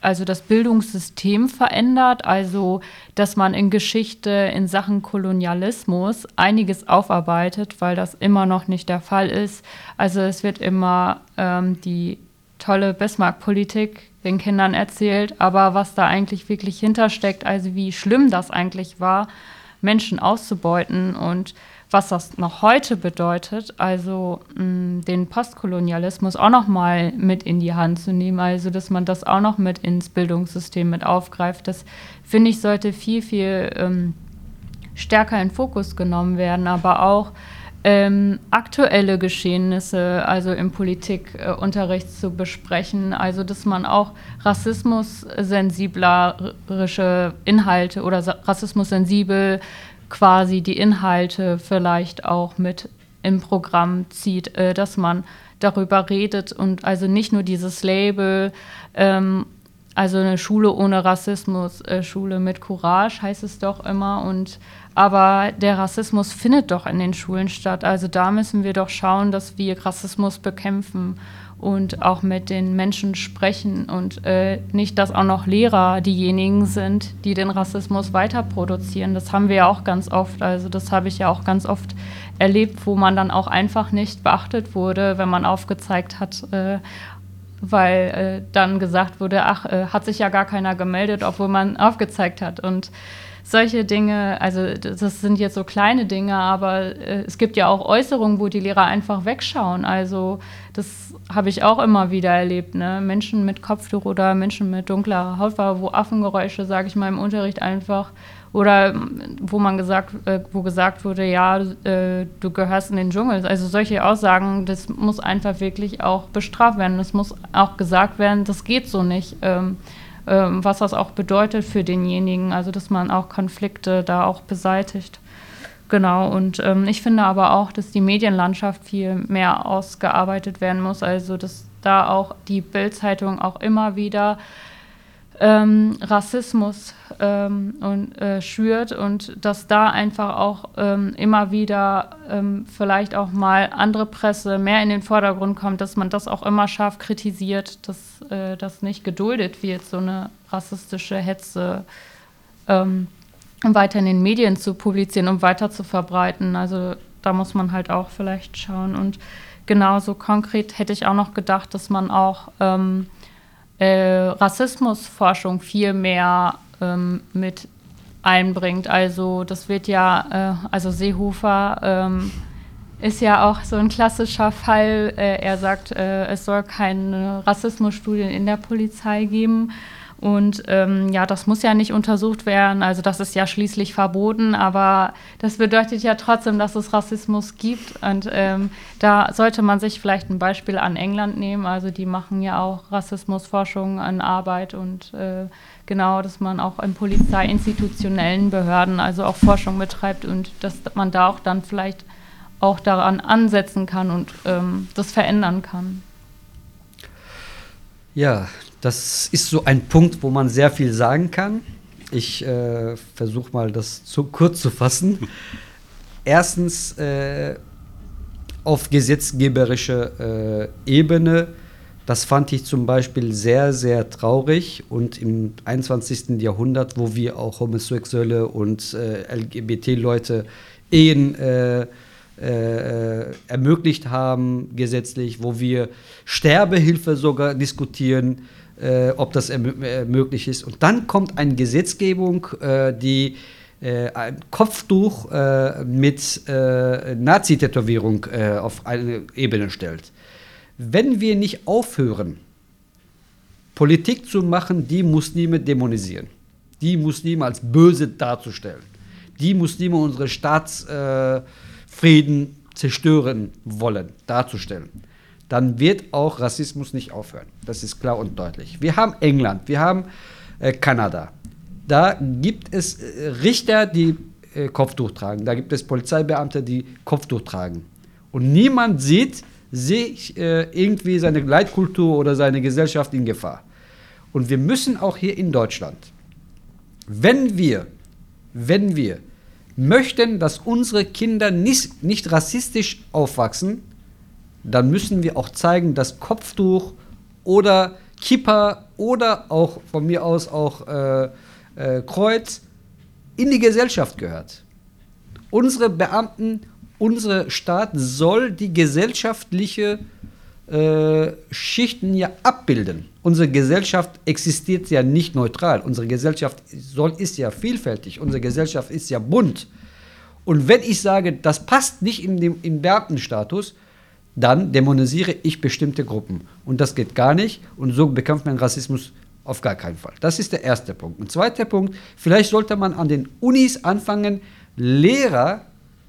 also das Bildungssystem verändert, also dass man in Geschichte in Sachen Kolonialismus einiges aufarbeitet, weil das immer noch nicht der Fall ist. Also es wird immer ähm, die tolle Bismarck-Politik den Kindern erzählt, aber was da eigentlich wirklich hintersteckt, also wie schlimm das eigentlich war, Menschen auszubeuten und was das noch heute bedeutet, also mh, mm, den Postkolonialismus auch noch mal mit in die Hand zu nehmen, also dass man das auch noch mit ins Bildungssystem mit aufgreift, das finde ich sollte viel viel ähm, stärker in Fokus genommen werden, aber auch ähm, aktuelle Geschehnisse, also im Politikunterricht äh, zu besprechen, also dass man auch rassismussensiblerische Inhalte oder rassismussensibel quasi die Inhalte vielleicht auch mit im Programm zieht, äh, dass man darüber redet und also nicht nur dieses Label, ähm, also eine Schule ohne Rassismus, äh, Schule mit Courage heißt es doch immer und aber der Rassismus findet doch in den Schulen statt. Also da müssen wir doch schauen, dass wir Rassismus bekämpfen und auch mit den Menschen sprechen und äh, nicht, dass auch noch Lehrer diejenigen sind, die den Rassismus weiter produzieren. Das haben wir ja auch ganz oft. Also das habe ich ja auch ganz oft erlebt, wo man dann auch einfach nicht beachtet wurde, wenn man aufgezeigt hat, äh, weil äh, dann gesagt wurde, ach, äh, hat sich ja gar keiner gemeldet, obwohl man aufgezeigt hat. Und solche Dinge, also das sind jetzt so kleine Dinge, aber äh, es gibt ja auch Äußerungen, wo die Lehrer einfach wegschauen. Also das habe ich auch immer wieder erlebt. Ne? Menschen mit Kopftuch oder Menschen mit dunkler Hautfarbe, wo Affengeräusche, sage ich mal, im Unterricht einfach oder wo man gesagt, äh, wo gesagt wurde, ja, äh, du gehörst in den Dschungel. Also solche Aussagen, das muss einfach wirklich auch bestraft werden. Das muss auch gesagt werden, das geht so nicht. Ähm, was das auch bedeutet für denjenigen, also dass man auch Konflikte da auch beseitigt. Genau, und ähm, ich finde aber auch, dass die Medienlandschaft viel mehr ausgearbeitet werden muss, also dass da auch die Bildzeitung auch immer wieder ähm, Rassismus ähm, und, äh, schürt und dass da einfach auch ähm, immer wieder ähm, vielleicht auch mal andere Presse mehr in den Vordergrund kommt, dass man das auch immer scharf kritisiert, dass äh, das nicht geduldet wird, so eine rassistische Hetze ähm, weiter in den Medien zu publizieren und weiter zu verbreiten. Also da muss man halt auch vielleicht schauen. Und genauso konkret hätte ich auch noch gedacht, dass man auch ähm, äh, Rassismusforschung viel mehr ähm, mit einbringt. Also das wird ja, äh, also Seehofer ähm, ist ja auch so ein klassischer Fall. Äh, er sagt, äh, es soll keine Rassismusstudien in der Polizei geben. Und ähm, ja, das muss ja nicht untersucht werden. Also das ist ja schließlich verboten, aber das bedeutet ja trotzdem, dass es Rassismus gibt. Und ähm, da sollte man sich vielleicht ein Beispiel an England nehmen. Also die machen ja auch Rassismusforschung an Arbeit und äh, genau, dass man auch in polizeiinstitutionellen Behörden also auch Forschung betreibt und dass man da auch dann vielleicht auch daran ansetzen kann und ähm, das verändern kann. Ja, Das ist so ein Punkt, wo man sehr viel sagen kann. Ich äh, versuche mal, das zu kurz zu fassen. Erstens, äh, auf gesetzgeberischer äh, Ebene, das fand ich zum Beispiel sehr, sehr traurig. Und im 21. Jahrhundert, wo wir auch Homosexuelle und äh, LGBT-Leute Ehen äh, äh, ermöglicht haben, gesetzlich, wo wir Sterbehilfe sogar diskutieren, äh, ob das äh, möglich ist. Und dann kommt eine Gesetzgebung, äh, die äh, ein Kopftuch mit Nazi-Tätowierung auf eine Ebene stellt. Wenn wir nicht aufhören, Politik zu machen, die Muslime dämonisieren, die Muslime als böse darzustellen, die Muslime unsere Staatsfrieden zerstören wollen, darzustellen, dann wird auch Rassismus nicht aufhören. Das ist klar und deutlich. Wir haben England, wir haben äh, Kanada. Da gibt es äh, Richter, die äh, Kopftuch tragen. Da gibt es Polizeibeamte, die Kopftuch tragen. Und niemand sieht sich äh, irgendwie seine Leitkultur oder seine Gesellschaft in Gefahr. Und wir müssen auch hier in Deutschland, wenn wir, wenn wir möchten, dass unsere Kinder nicht, nicht rassistisch aufwachsen, dann müssen wir auch zeigen, dass Kopftuch oder Kippa oder auch von mir aus auch äh, äh, Kreuz in die Gesellschaft gehört. Unsere Beamten, unser Staat soll die gesellschaftliche äh, Schichten ja abbilden. Unsere Gesellschaft existiert ja nicht neutral. Unsere Gesellschaft soll, ist ja vielfältig. Unsere Gesellschaft ist ja bunt. Und wenn ich sage, das passt nicht in den Beamtenstatus, dann dämonisiere ich bestimmte Gruppen. Und das geht gar nicht. Und so bekämpft man Rassismus auf gar keinen Fall. Das ist der erste Punkt. Und zweiter Punkt, vielleicht sollte man an den Unis anfangen, Lehrer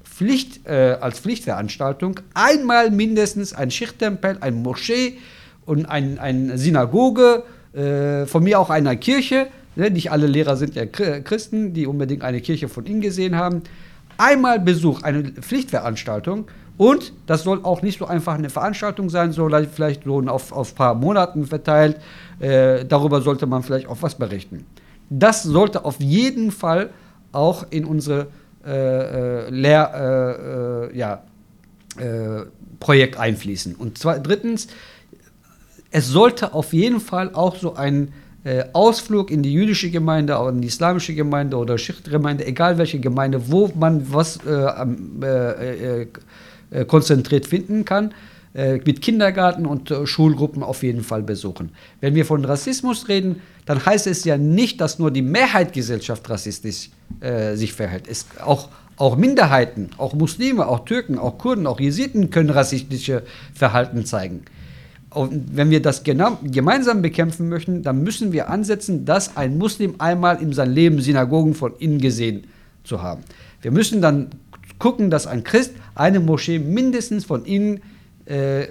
Pflicht, äh, als Pflichtveranstaltung einmal mindestens ein Schichttempel, ein Moschee und ein, eine Synagoge, äh, von mir auch eine Kirche. Ne? Nicht alle Lehrer sind ja Christen, die unbedingt eine Kirche von ihnen gesehen haben. Einmal Besuch, eine Pflichtveranstaltung und das soll auch nicht so einfach eine Veranstaltung sein, sondern vielleicht so auf, ein paar Monaten verteilt. Äh, darüber sollte man vielleicht auch was berichten. Das sollte auf jeden Fall auch in unsere äh, äh Lehr, äh, äh, ja, äh, Projekt einfließen. Und zwar, drittens, es sollte auf jeden Fall auch so ein Ausflug in die jüdische Gemeinde, in die islamische Gemeinde oder Schichtgemeinde, egal welche Gemeinde, wo man was äh, konzentriert finden kann, äh, mit Kindergarten und äh, Schulgruppen auf jeden Fall besuchen. Wenn wir von Rassismus reden, dann heißt es ja nicht, dass nur die Mehrheitsgesellschaft rassistisch äh, sich verhält. Es, auch, auch Minderheiten, auch Muslime, auch Türken, auch Kurden, auch Jesiden können rassistische Verhalten zeigen. Und wenn wir das gemeinsam bekämpfen möchten, dann müssen wir ansetzen, dass ein Muslim einmal in seinem Leben Synagogen von innen gesehen zu haben. Wir müssen dann gucken, dass ein Christ eine Moschee mindestens von innen äh,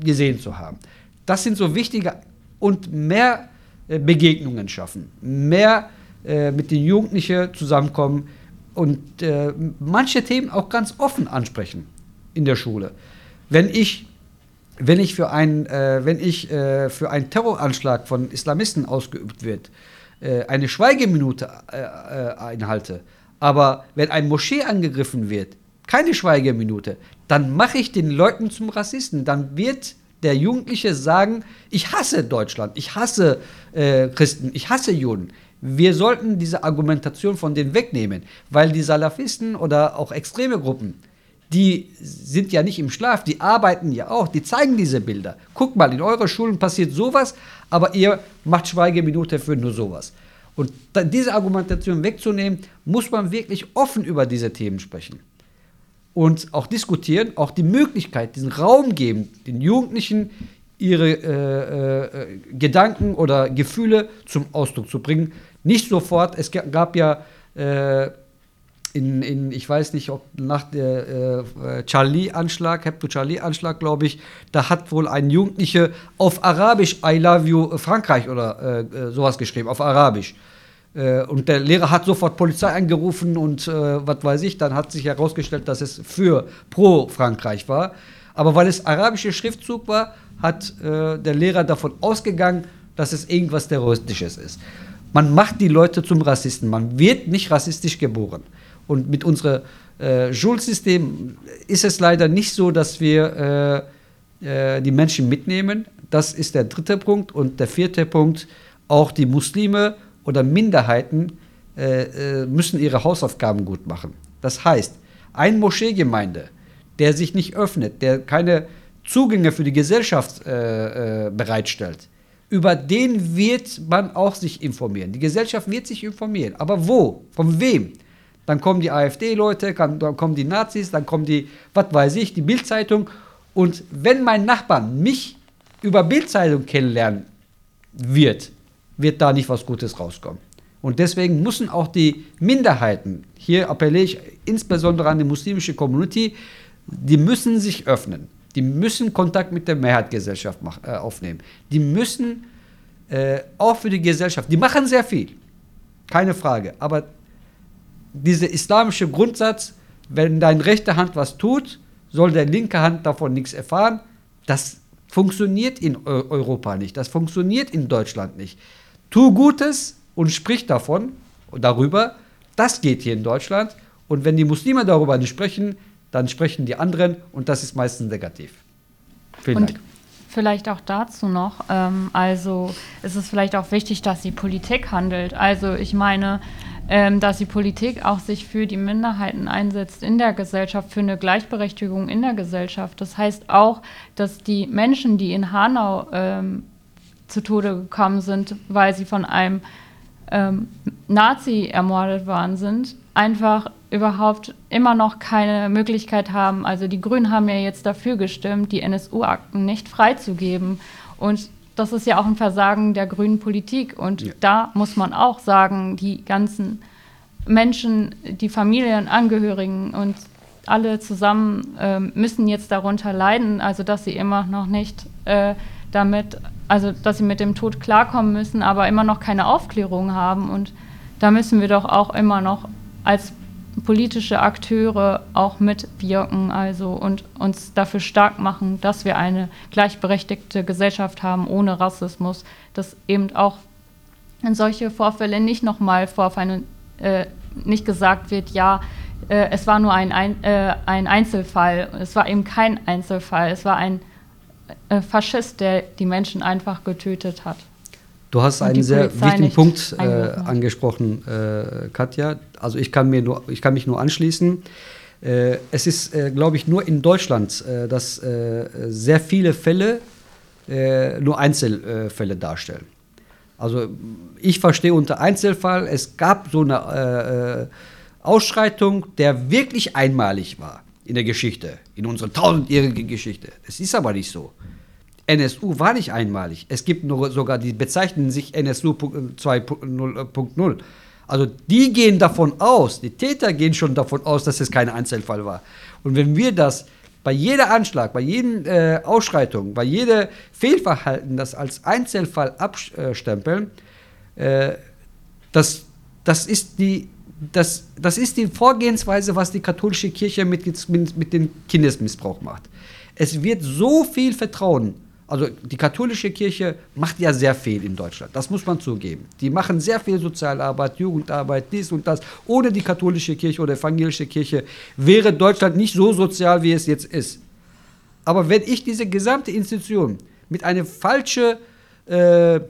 gesehen zu haben. Das sind so wichtige und mehr äh, Begegnungen schaffen, mehr äh, mit den Jugendlichen zusammenkommen und äh, manche Themen auch ganz offen ansprechen in der Schule. Wenn ich wenn ich für einen, äh, wenn ich äh, für einen Terroranschlag von Islamisten ausgeübt wird, äh, eine Schweigeminute äh, einhalte, aber wenn ein Moschee angegriffen wird, keine Schweigeminute, dann mache ich den Leuten zum Rassisten. Dann wird der Jugendliche sagen, ich hasse Deutschland, ich hasse äh, Christen, ich hasse Juden. Wir sollten diese Argumentation von denen wegnehmen, weil die Salafisten oder auch extreme Gruppen, die sind ja nicht im Schlaf, die arbeiten ja auch, die zeigen diese Bilder. Guck mal, in euren Schulen passiert sowas, aber ihr macht Schweigeminute für nur sowas. Und diese Argumentation wegzunehmen, muss man wirklich offen über diese Themen sprechen. Und auch diskutieren, auch die Möglichkeit, diesen Raum geben, den Jugendlichen ihre äh, äh, Gedanken oder Gefühle zum Ausdruck zu bringen. Nicht sofort, es gab ja äh, in, in, ich weiß nicht, ob nach der äh, Charlie-Anschlag, Hebdo Charlie-Anschlag, glaube ich, da hat wohl ein Jugendlicher auf Arabisch I love you Frankreich oder äh, äh sowas geschrieben, auf Arabisch. Äh, und der Lehrer hat sofort Polizei angerufen und äh, was weiß ich, dann hat sich herausgestellt, dass es für pro Frankreich war. Aber weil es arabischer Schriftzug war, hat äh, der Lehrer davon ausgegangen, dass es irgendwas Terroristisches ist. Man macht die Leute zum Rassisten. Man wird nicht rassistisch geboren. Und mit unserem äh, Schulsystem ist es leider nicht so, dass wir äh, äh, die Menschen mitnehmen. Das ist der dritte Punkt. Und der vierte Punkt, auch die Muslime oder Minderheiten äh, äh, müssen ihre Hausaufgaben gut machen. Das heißt, ein Moscheegemeinde, der sich nicht öffnet, der keine Zugänge für die Gesellschaft äh, bereitstellt, über den wird man auch sich informieren. Die Gesellschaft wird sich informieren. Aber wo? Von wem? Dann kommen die AfD-Leute, dann kommen die Nazis, dann kommen die, was weiß ich, die Bildzeitung. Und wenn mein Nachbar mich über Bildzeitung kennenlernen wird, wird da nicht was Gutes rauskommen. Und deswegen müssen auch die Minderheiten, hier appelliere ich insbesondere an die muslimische Community, die müssen sich öffnen. Die müssen Kontakt mit der Mehrheitsgesellschaft äh, aufnehmen. Die müssen äh, auch für die Gesellschaft, die machen sehr viel, keine Frage. Aber dieser islamische Grundsatz, wenn deine rechte Hand was tut, soll der linke Hand davon nichts erfahren, das funktioniert in Europa nicht, das funktioniert in Deutschland nicht. Tu Gutes und sprich davon, darüber, das geht hier in Deutschland. Und wenn die Muslime darüber nicht sprechen, dann sprechen die anderen und das ist meistens negativ. Vielen und Dank. Vielleicht auch dazu noch, ähm, also ist es vielleicht auch wichtig, dass die Politik handelt. Also ich meine, ähm, dass die Politik auch sich für die Minderheiten einsetzt in der Gesellschaft, für eine Gleichberechtigung in der Gesellschaft. Das heißt auch, dass die Menschen, die in Hanau ähm, zu Tode gekommen sind, weil sie von einem ähm, Nazi ermordet worden sind, einfach überhaupt immer noch keine Möglichkeit haben. Also die Grünen haben ja jetzt dafür gestimmt, die NSU-Akten nicht freizugeben. Und das ist ja auch ein Versagen der grünen Politik. Und ja. da muss man auch sagen, die ganzen Menschen, die Familienangehörigen und alle zusammen äh, müssen jetzt darunter leiden, also dass sie immer noch nicht äh, damit, also dass sie mit dem Tod klarkommen müssen, aber immer noch keine Aufklärung haben. Und da müssen wir doch auch immer noch als politische Akteure auch mitwirken, also und uns dafür stark machen, dass wir eine gleichberechtigte Gesellschaft haben ohne Rassismus, dass eben auch in solche Vorfälle nicht nochmal vorfallen und äh, nicht gesagt wird, ja, äh, es war nur ein, ein, äh, ein Einzelfall. Es war eben kein Einzelfall, es war ein äh, Faschist, der die Menschen einfach getötet hat. Du hast einen sehr wichtigen Punkt äh, angesprochen, äh, Katja. Also ich kann, mir nur, ich kann mich nur anschließen. Äh, es ist, äh, glaube ich, nur in Deutschland, äh, dass sehr viele Fälle nur Einzelfälle darstellen. Also ich verstehe unter Einzelfall, es gab so eine Ausschreitung, der wirklich einmalig war in der Geschichte, in unserer tausendjährigen Geschichte. Es ist aber nicht so. NSU war nicht einmalig. Es gibt nur sogar, die bezeichnen sich NSU 2.0. Also die gehen davon aus, die Täter gehen schon davon aus, dass es kein Einzelfall war. Und wenn wir das bei jeder Anschlag, bei jeder äh, Ausschreitung, bei jedem Fehlverhalten das als Einzelfall abstempeln, äh, das, das, ist die, das, das ist die Vorgehensweise, was die katholische Kirche mit, mit, mit dem Kindesmissbrauch macht. Es wird so viel Vertrauen also die katholische Kirche macht ja sehr viel in Deutschland, das muss man zugeben. Die machen sehr viel Sozialarbeit, Jugendarbeit, dies und das. Ohne die katholische Kirche oder evangelische Kirche wäre Deutschland nicht so sozial, wie es jetzt ist. Aber wenn ich diese gesamte Institution mit einem falschen äh,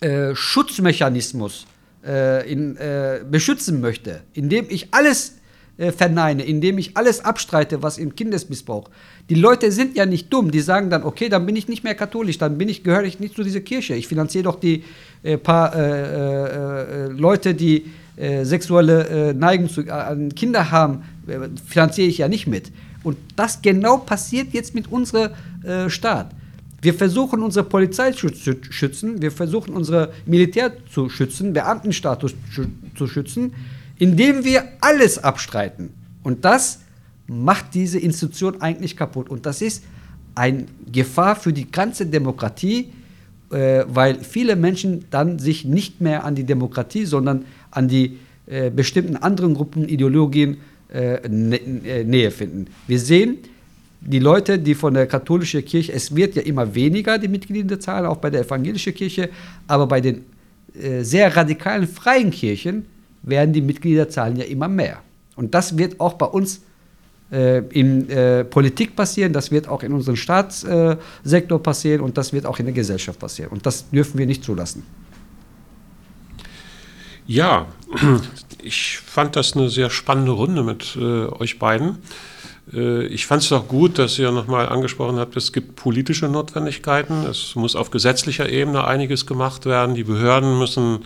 äh, Schutzmechanismus äh, in, äh, beschützen möchte, indem ich alles äh, verneine, indem ich alles abstreite, was im Kindesmissbrauch. Die Leute sind ja nicht dumm, die sagen dann, okay, dann bin ich nicht mehr katholisch, dann bin ich, gehöre ich nicht zu dieser Kirche. Ich finanziere doch die äh, paar äh, äh, Leute, die sexuelle Neigung zu, an Kinder haben, finanziere ich ja nicht mit. Und das genau passiert jetzt mit unserem Staat. Wir versuchen unsere Polizei zu schützen, wir versuchen unsere Militär zu schützen, Beamtenstatus zu schützen indem wir alles abstreiten. Und das macht diese Institution eigentlich kaputt. Und das ist eine Gefahr für die ganze Demokratie, äh, weil viele Menschen dann sich nicht mehr an die Demokratie, sondern an die äh, bestimmten anderen Gruppen, Ideologien äh, äh, Nähe finden. Wir sehen, die Leute, die von der katholischen Kirche, es wird ja immer weniger, die Mitgliederzahl, auch bei der evangelischen Kirche, aber bei den äh, sehr radikalen freien Kirchen werden die Mitgliederzahlen ja immer mehr. Und das wird auch bei uns äh, in äh, Politik passieren, das wird auch in unserem Staatssektor äh, passieren und das wird auch in der Gesellschaft passieren. Und das dürfen wir nicht zulassen. Ja, ich fand das eine sehr spannende Runde mit äh, euch beiden. Äh, ich fand es auch gut, dass ihr nochmal angesprochen habt, es gibt politische Notwendigkeiten. Es muss auf gesetzlicher Ebene einiges gemacht werden. Die Behörden müssen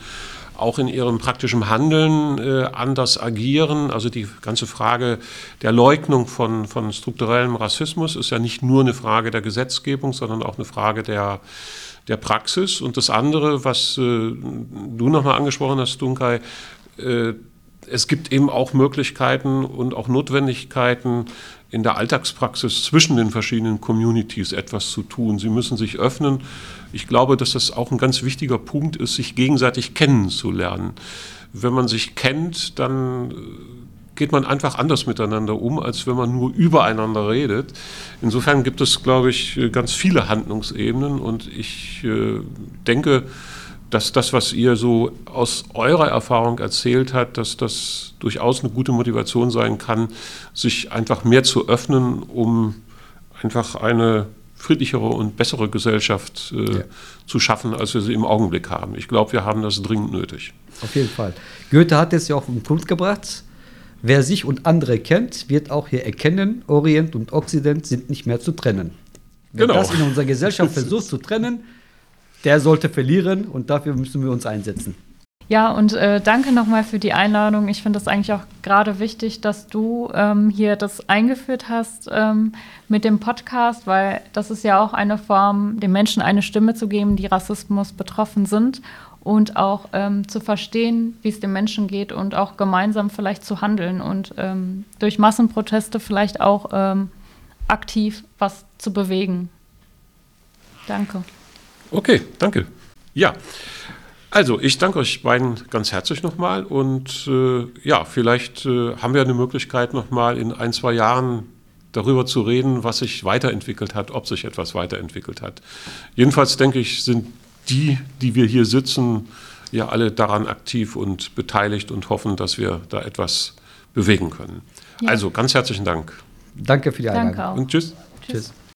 auch in ihrem praktischen Handeln äh, anders agieren. Also die ganze Frage der Leugnung von, von strukturellem Rassismus ist ja nicht nur eine Frage der Gesetzgebung, sondern auch eine Frage der, der Praxis. Und das andere, was äh, du nochmal angesprochen hast, Dunkai, äh, es gibt eben auch Möglichkeiten und auch Notwendigkeiten in der Alltagspraxis zwischen den verschiedenen Communities etwas zu tun. Sie müssen sich öffnen. Ich glaube, dass das auch ein ganz wichtiger Punkt ist, sich gegenseitig kennenzulernen. Wenn man sich kennt, dann äh, geht man einfach anders miteinander um, als wenn man nur übereinander redet. Insofern gibt es, glaube ich, ganz viele Handlungsebenen und ich äh, denke, dass das, was ihr so aus eurer Erfahrung erzählt habt, dass das durchaus eine gute Motivation sein kann, sich einfach mehr zu öffnen, um einfach eine friedlichere und bessere Gesellschaft äh, ja. zu schaffen, als wir sie im Augenblick haben. Ich glaube, wir haben das dringend nötig. Auf jeden Fall. Goethe hat es ja auch auf den Punkt gebracht. Wer sich und andere kennt, wird auch hier erkennen, Orient und Occident sind nicht mehr zu trennen. Wer genau. das in unserer Gesellschaft versucht zu trennen, der sollte verlieren und dafür müssen wir uns einsetzen. Ja, und äh, danke nochmal für die Einladung. Ich finde es eigentlich auch gerade wichtig, dass du ähm, hier das eingeführt hast ähm, mit dem Podcast, weil das ist ja auch eine Form, den Menschen eine Stimme zu geben, die Rassismus betroffen sind und auch ähm, zu verstehen, wie es den Menschen geht und auch gemeinsam vielleicht zu handeln und ähm, durch Massenproteste vielleicht auch ähm, aktiv was zu bewegen. Danke. Okay, danke. Ja, also ich danke euch beiden ganz herzlich nochmal und äh, ja, vielleicht äh, haben wir eine Möglichkeit nochmal in ein, zwei Jahren darüber zu reden, was sich weiterentwickelt hat, ob sich etwas weiterentwickelt hat. Jedenfalls denke ich, sind die, die wir hier sitzen, ja alle daran aktiv und beteiligt und hoffen, dass wir da etwas bewegen können. Ja. Also ganz herzlichen Dank. Danke für die Einladung. Danke auch. Und tschüss. Tschüss. tschüss.